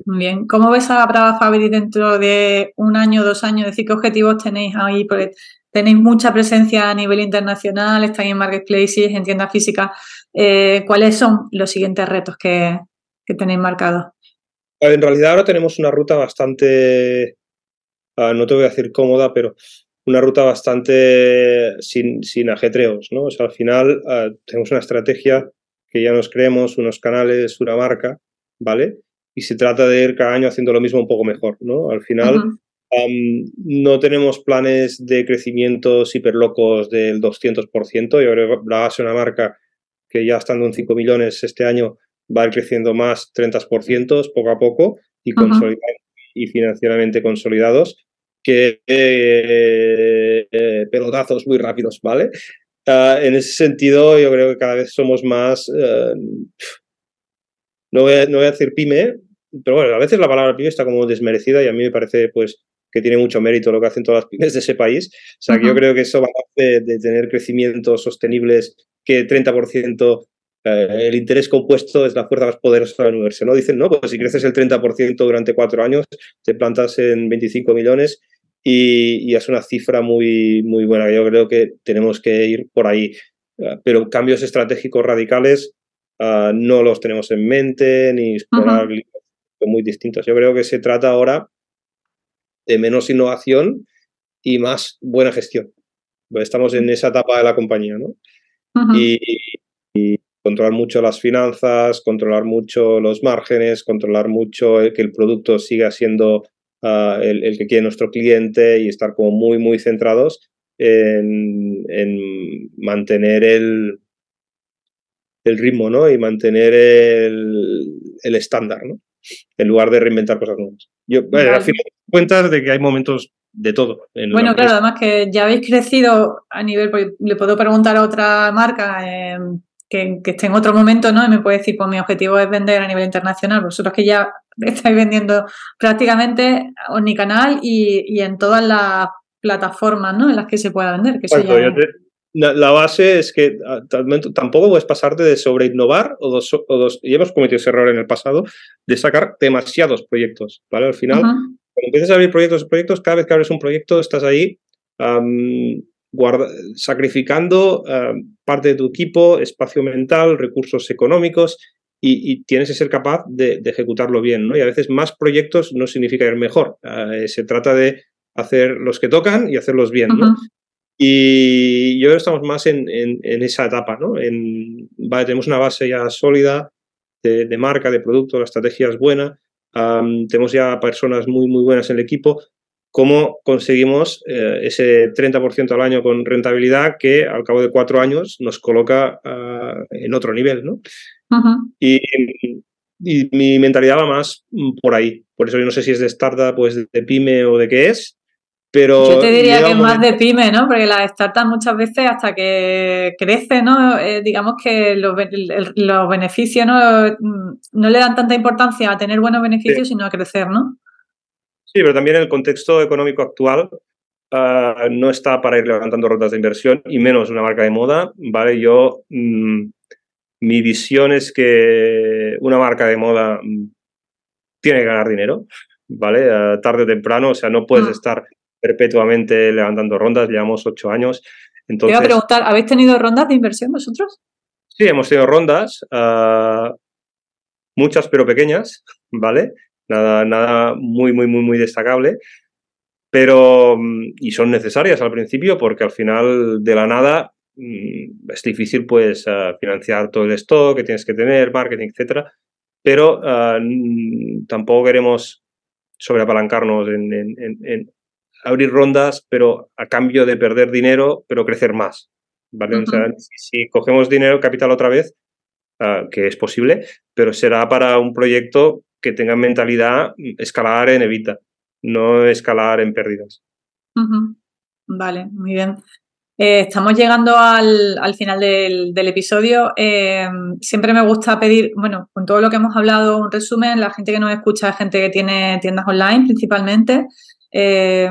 Muy bien. ¿Cómo ves a Brava Fabri dentro de un año, dos años? Es decir, ¿qué objetivos tenéis ahí? Porque tenéis mucha presencia a nivel internacional, estáis en marketplaces, en tiendas físicas. Eh, ¿Cuáles son los siguientes retos que, que tenéis marcados? En realidad ahora tenemos una ruta bastante, ah, no te voy a decir cómoda, pero una ruta bastante sin, sin ajetreos, ¿no? O sea, al final ah, tenemos una estrategia que ya nos creemos, unos canales, una marca, ¿vale? Y se trata de ir cada año haciendo lo mismo un poco mejor, ¿no? Al final no tenemos planes de crecimiento hiper locos del 200%, yo creo que la es una marca que ya estando en 5 millones este año va a ir creciendo más 30% poco a poco y, y financieramente consolidados que eh, eh, pelotazos muy rápidos, ¿vale? Ah, en ese sentido, yo creo que cada vez somos más, eh, no, voy a, no, voy a, decir pyme, pero bueno, a veces la palabra pyme está como desmerecida y a mí me parece pues que tiene mucho mérito lo que hacen todas las pymes de ese país. O sea, que yo creo que eso va a hacer de tener crecimientos sostenibles que 30% eh, el interés compuesto es la fuerza más poderosa del universo. ¿no? Dicen, no, pues si creces el 30% durante cuatro años, te plantas en 25 millones y, es una cifra muy, muy buena. Yo creo que tenemos que ir por ahí. Eh, pero cambios estratégicos radicales ah, no los tenemos en mente ni explorar muy distintos. Yo creo que se trata ahora de menos innovación y más buena gestión. Estamos en esa etapa de la compañía, ¿no? y, controlar mucho las finanzas, controlar mucho los márgenes, controlar mucho que el producto siga siendo ah, el, que quiere nuestro cliente y estar como muy, muy centrados en, mantener el, el ritmo, ¿no? Y mantener el, el estándar, ¿no? En lugar de reinventar cosas nuevas. Yo, al final cuentas de que hay momentos de todo. bueno, claro, además que ya habéis crecido a nivel, pues, le puedo preguntar a otra marca em, que, esté en otro momento, ¿no? Y me puede decir, pues mi objetivo es vender a nivel internacional. Vosotros que ya estáis vendiendo prácticamente omnicanal y, y en todas las plataformas, ¿no? En las que se pueda vender. Que la, base es que ah, tampoco puedes pasarte de sobre innovar o dos, o dos, y hemos cometido ese error en el pasado, de sacar demasiados proyectos, ¿vale? Al final, cuando empiezas a abrir proyectos, proyectos, cada vez que abres un proyecto estás ahí sacrificando parte de tu equipo, espacio mental, recursos económicos y, tienes que ser capaz de, ejecutarlo bien, ¿no? Y a veces más proyectos no significa ir mejor. Ah, eh, se trata de hacer los que tocan y hacerlos bien, ¿no? Y yo estamos más en, esa etapa, ¿no? En, vale, tenemos una base ya sólida de, marca, de producto, la estrategia es buena, tenemos ya personas muy, muy buenas en el equipo. ¿Cómo conseguimos eh, ese 30% al año con rentabilidad que al cabo de cuatro años nos coloca ah, en otro nivel, ¿no? Y, y, mi mentalidad va más por ahí. Por eso yo no sé si es de startup, pues de pyme o de qué es, pero Yo te diría que es más de pyme, ¿no? Porque las startups muchas veces hasta que crece, ¿no? Eh, digamos que los, beneficios ¿no? no le dan tanta importancia a tener buenos beneficios, sino a crecer, ¿no? Sí, pero también el contexto económico actual ah, no está para ir levantando rondas de inversión y menos una marca de moda, ¿vale? Yo, mm, mi visión es que una marca de moda mm, tiene que ganar dinero, ¿vale? Ah, tarde o temprano, o sea, no puedes mm. estar perpetuamente levantando rondas, llevamos ocho años. Entonces, Te iba a preguntar, ¿habéis tenido rondas de inversión vosotros? Sí, hemos tenido rondas, ah, muchas pero pequeñas, ¿vale? Nada, nada muy, muy, muy, muy destacable. Pero, mm, y son necesarias al principio porque al final de la nada es difícil pues ah, financiar todo el stock que tienes que tener, marketing, etcétera. Pero ah, tampoco queremos sobreapalancarnos en, en, abrir rondas, pero a cambio de perder dinero, pero crecer más. ¿vale? o sea, si, cogemos dinero, capital otra vez, ah, que es posible, pero será para un proyecto que tenga mentalidad escalar en evita, no escalar en pérdidas. Vale, muy bien. Eh, estamos llegando al, final del, episodio. Eh, siempre me gusta pedir, bueno, con todo lo que hemos hablado, un resumen. La gente que nos escucha es gente que tiene tiendas online principalmente eh,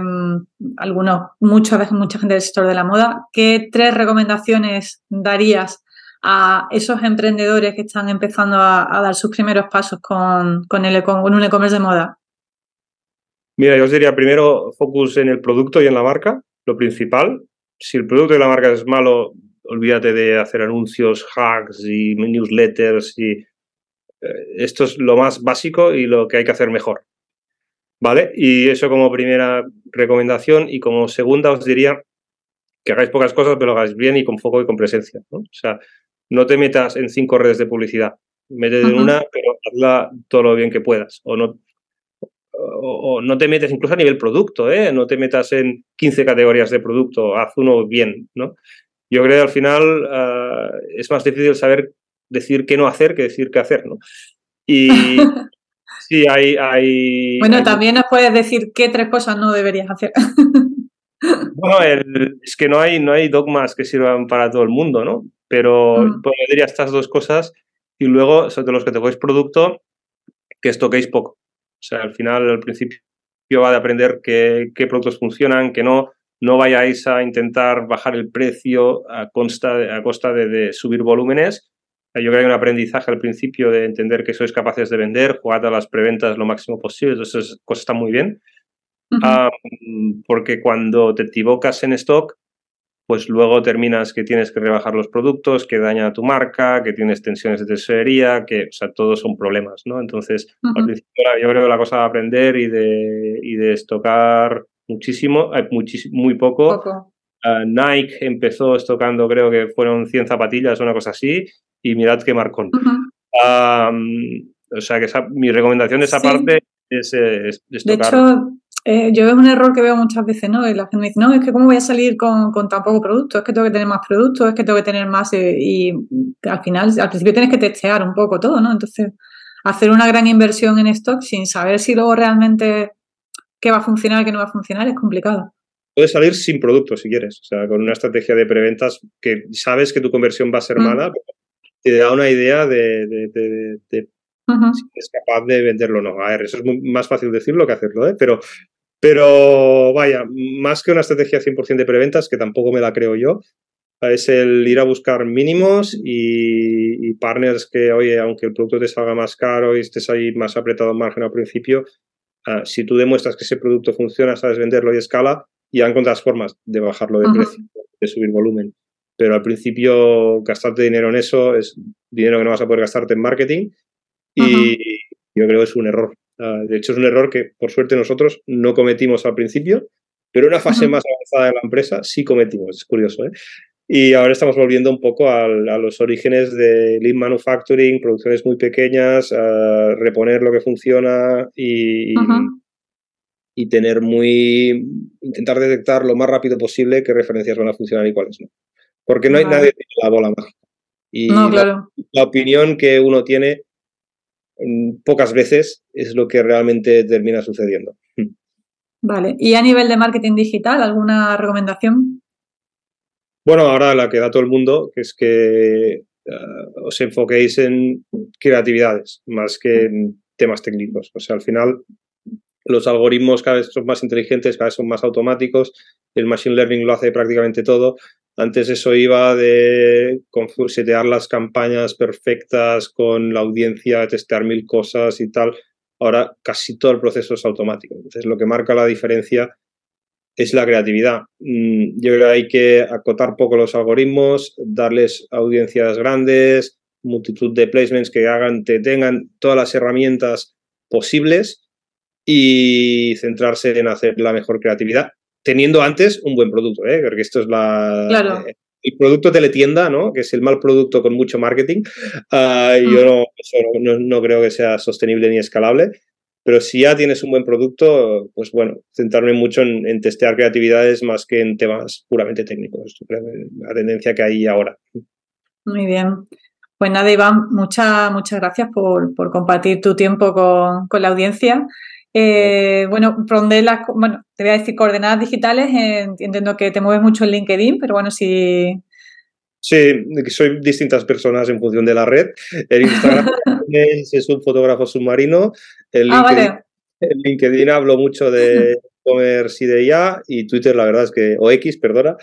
algunos, muchas veces mucha gente del sector de la moda. ¿Qué tres recomendaciones darías a esos emprendedores que están empezando a, dar sus primeros pasos con, el, con un e-commerce de moda? Mira, yo os diría primero focus en el producto y en la marca, lo principal. Si el producto y la marca es malo, olvídate de hacer anuncios, hacks y newsletters y eh, esto es lo más básico y lo que hay que hacer mejor. ¿Vale? Y eso como primera recomendación. Y como segunda os diría que hagáis pocas cosas, pero lo hagáis bien y con foco y con presencia. ¿no? O sea, no te metas en cinco redes de publicidad. Métete en una, pero hazla todo lo bien que puedas. O no, o, no te metes incluso a nivel producto, ¿eh? No te metas en 15 categorías de producto, haz uno bien, ¿no? Yo creo que al final ah, es más difícil saber decir qué no hacer que decir qué hacer, ¿no? Y, Sí, hay... hay bueno, también nos puedes decir qué tres cosas no deberías hacer. Bueno, es que no hay, no hay dogmas que sirvan para todo el mundo, ¿no? Pero mm. pues, diría estas dos cosas y luego, sobre los que toquéis producto, que toquéis poco. O sea, al final, al principio va de aprender qué, qué productos funcionan, que no, no vayáis a intentar bajar el precio a, consta, a costa de, de subir volúmenes, yo creo que hay un aprendizaje al principio de entender que sois capaces de vender, jugar a las preventas lo máximo posible, entonces esas cosas están muy bien. porque cuando te equivocas en stock, pues luego terminas que tienes que rebajar los productos, que daña tu marca, que tienes tensiones de tesorería, que, o sea, todos son problemas, ¿no? Entonces, al principio yo creo que la cosa de aprender y de, y de estocar muchísimo, hay muy poco. Ah, Nike empezó estocando, creo que fueron 100 zapatillas o una cosa así, y mirad qué marcón. o sea que mi recomendación de esa parte es, es, De hecho, eh, yo es un error que veo muchas veces, ¿no? la gente me dice, no, es que cómo voy a salir con, tan poco producto, es que tengo que tener más productos, es que tengo que tener más eh, y al final, al principio tienes que testear un poco todo, ¿no? Entonces, hacer una gran inversión en stock sin saber si luego realmente qué va a funcionar, qué no va a funcionar, es complicado. Puedes salir sin producto si quieres, o sea, con una estrategia de preventas que sabes que tu conversión va a ser mm. mala, te da una idea de, si eres capaz de venderlo o no. A ver, eso es más fácil decirlo que hacerlo, ¿eh? Pero, pero vaya, más que una estrategia 100% de preventas, que tampoco me la creo yo, es el ir a buscar mínimos y, partners que, oye, aunque el producto te salga más caro y estés ahí más apretado en margen al principio, ah, si tú demuestras que ese producto funciona, sabes venderlo y escala, ya encuentras formas de bajarlo de precio, de subir volumen. Pero al principio gastarte dinero en eso es dinero que no vas a poder gastarte en marketing y yo creo que es un error. Ah, de hecho, es un error que por suerte nosotros no cometimos al principio, pero en una fase más avanzada de la empresa sí cometimos. Es curioso, ¿eh? Y ahora estamos volviendo un poco a, los orígenes de lean manufacturing, producciones muy pequeñas, reponer lo que funciona y, y, tener muy. intentar detectar lo más rápido posible qué referencias van a funcionar y cuáles no. Porque no hay nadie que tiene la bola mágica. Y claro. la, opinión que uno tiene pocas veces es lo que realmente termina sucediendo. Vale. ¿Y a nivel de marketing digital, alguna recomendación? Bueno, ahora la que da todo el mundo, que es que eh, os enfoquéis en creatividades más que en temas técnicos. O sea, al final los algoritmos cada vez son más inteligentes, cada vez son más automáticos, el machine learning lo hace prácticamente todo. Antes eso iba de setear las campañas perfectas con la audiencia, testear mil cosas y tal. Ahora casi todo el proceso es automático. Entonces lo que marca la diferencia es la creatividad. Mm, yo creo que hay que acotar poco los algoritmos, darles audiencias grandes, multitud de placements que hagan, te tengan todas las herramientas posibles y centrarse en hacer la mejor creatividad, teniendo antes un buen producto, ¿eh? porque esto es la... Eh, el producto teletienda, ¿no? que es el mal producto con mucho marketing, ah, yo no, no creo que sea sostenible ni escalable. Pero si ya tienes un buen producto, pues bueno, centrarme mucho en, testear creatividades más que en temas puramente técnicos. La tendencia que hay ahora. Muy bien. Pues nada, Iván, muchas, muchas gracias por, compartir tu tiempo con, la audiencia. Eh, bueno, las, bueno, te voy a decir coordenadas digitales. entiendo que te mueves mucho en LinkedIn, pero bueno, si, Sí, soy distintas personas en función de la red. El Instagram es un fotógrafo submarino. El ah, LinkedIn, el LinkedIn hablo mucho de e-commerce y de IA y Twitter, la verdad es que, o X, perdona,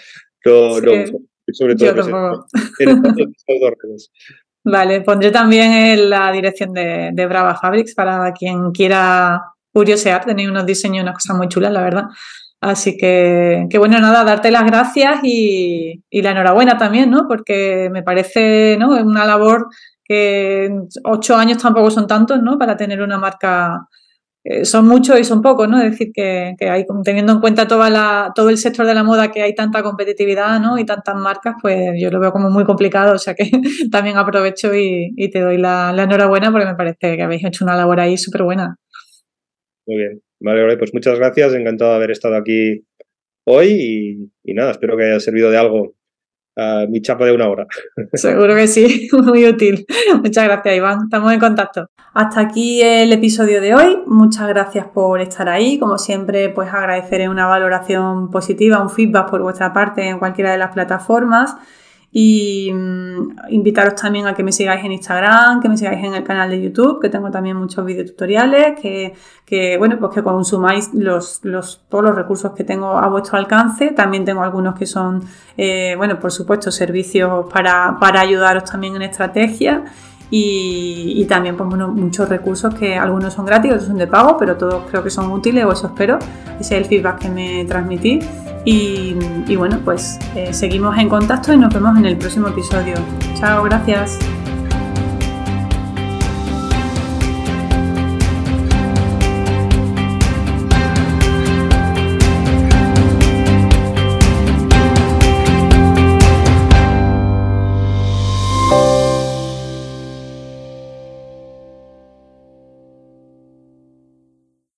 sobre todo. en redes. Vale, pondré también en la dirección de, de Brava Fabrics para quien quiera curiosear. Tenéis unos diseños, unas cosas muy chulas, la verdad. Así que, que, bueno, nada, darte las gracias y, la enhorabuena también, ¿no? Porque me parece, ¿no? Una labor que ocho años tampoco son tantos, ¿no? Para tener una marca, eh, son muchos y son pocos, ¿no? Es decir, que, hay, teniendo en cuenta toda la, todo el sector de la moda, que hay tanta competitividad, ¿no? Y tantas marcas, pues yo lo veo como muy complicado, o sea que también aprovecho y, te doy la, la enhorabuena porque me parece que habéis hecho una labor ahí súper buena. Muy bien. Vale, pues muchas gracias. Encantado de haber estado aquí hoy y, nada, espero que haya servido de algo a mi chapa de una hora. Seguro que sí, muy útil. Muchas gracias, Iván. Estamos en contacto. Hasta aquí el episodio de hoy. Muchas gracias por estar ahí. Como siempre, pues agradeceré una valoración positiva, un feedback por vuestra parte en cualquiera de las plataformas y mm, invitaros también a que me sigáis en Instagram, que me sigáis en el canal de YouTube, que tengo también muchos videotutoriales, que, bueno, pues que consumáis los, los, todos los recursos que tengo a vuestro alcance. También tengo algunos que son, eh, bueno, por supuesto, servicios para, para ayudaros también en estrategia. Y, también pues, muchos recursos que algunos son gratis, otros son de pago, pero todos creo que son útiles o eso espero. Ese es el feedback que me transmití. Y, bueno, pues eh, seguimos en contacto y nos vemos en el próximo episodio. Chao, gracias.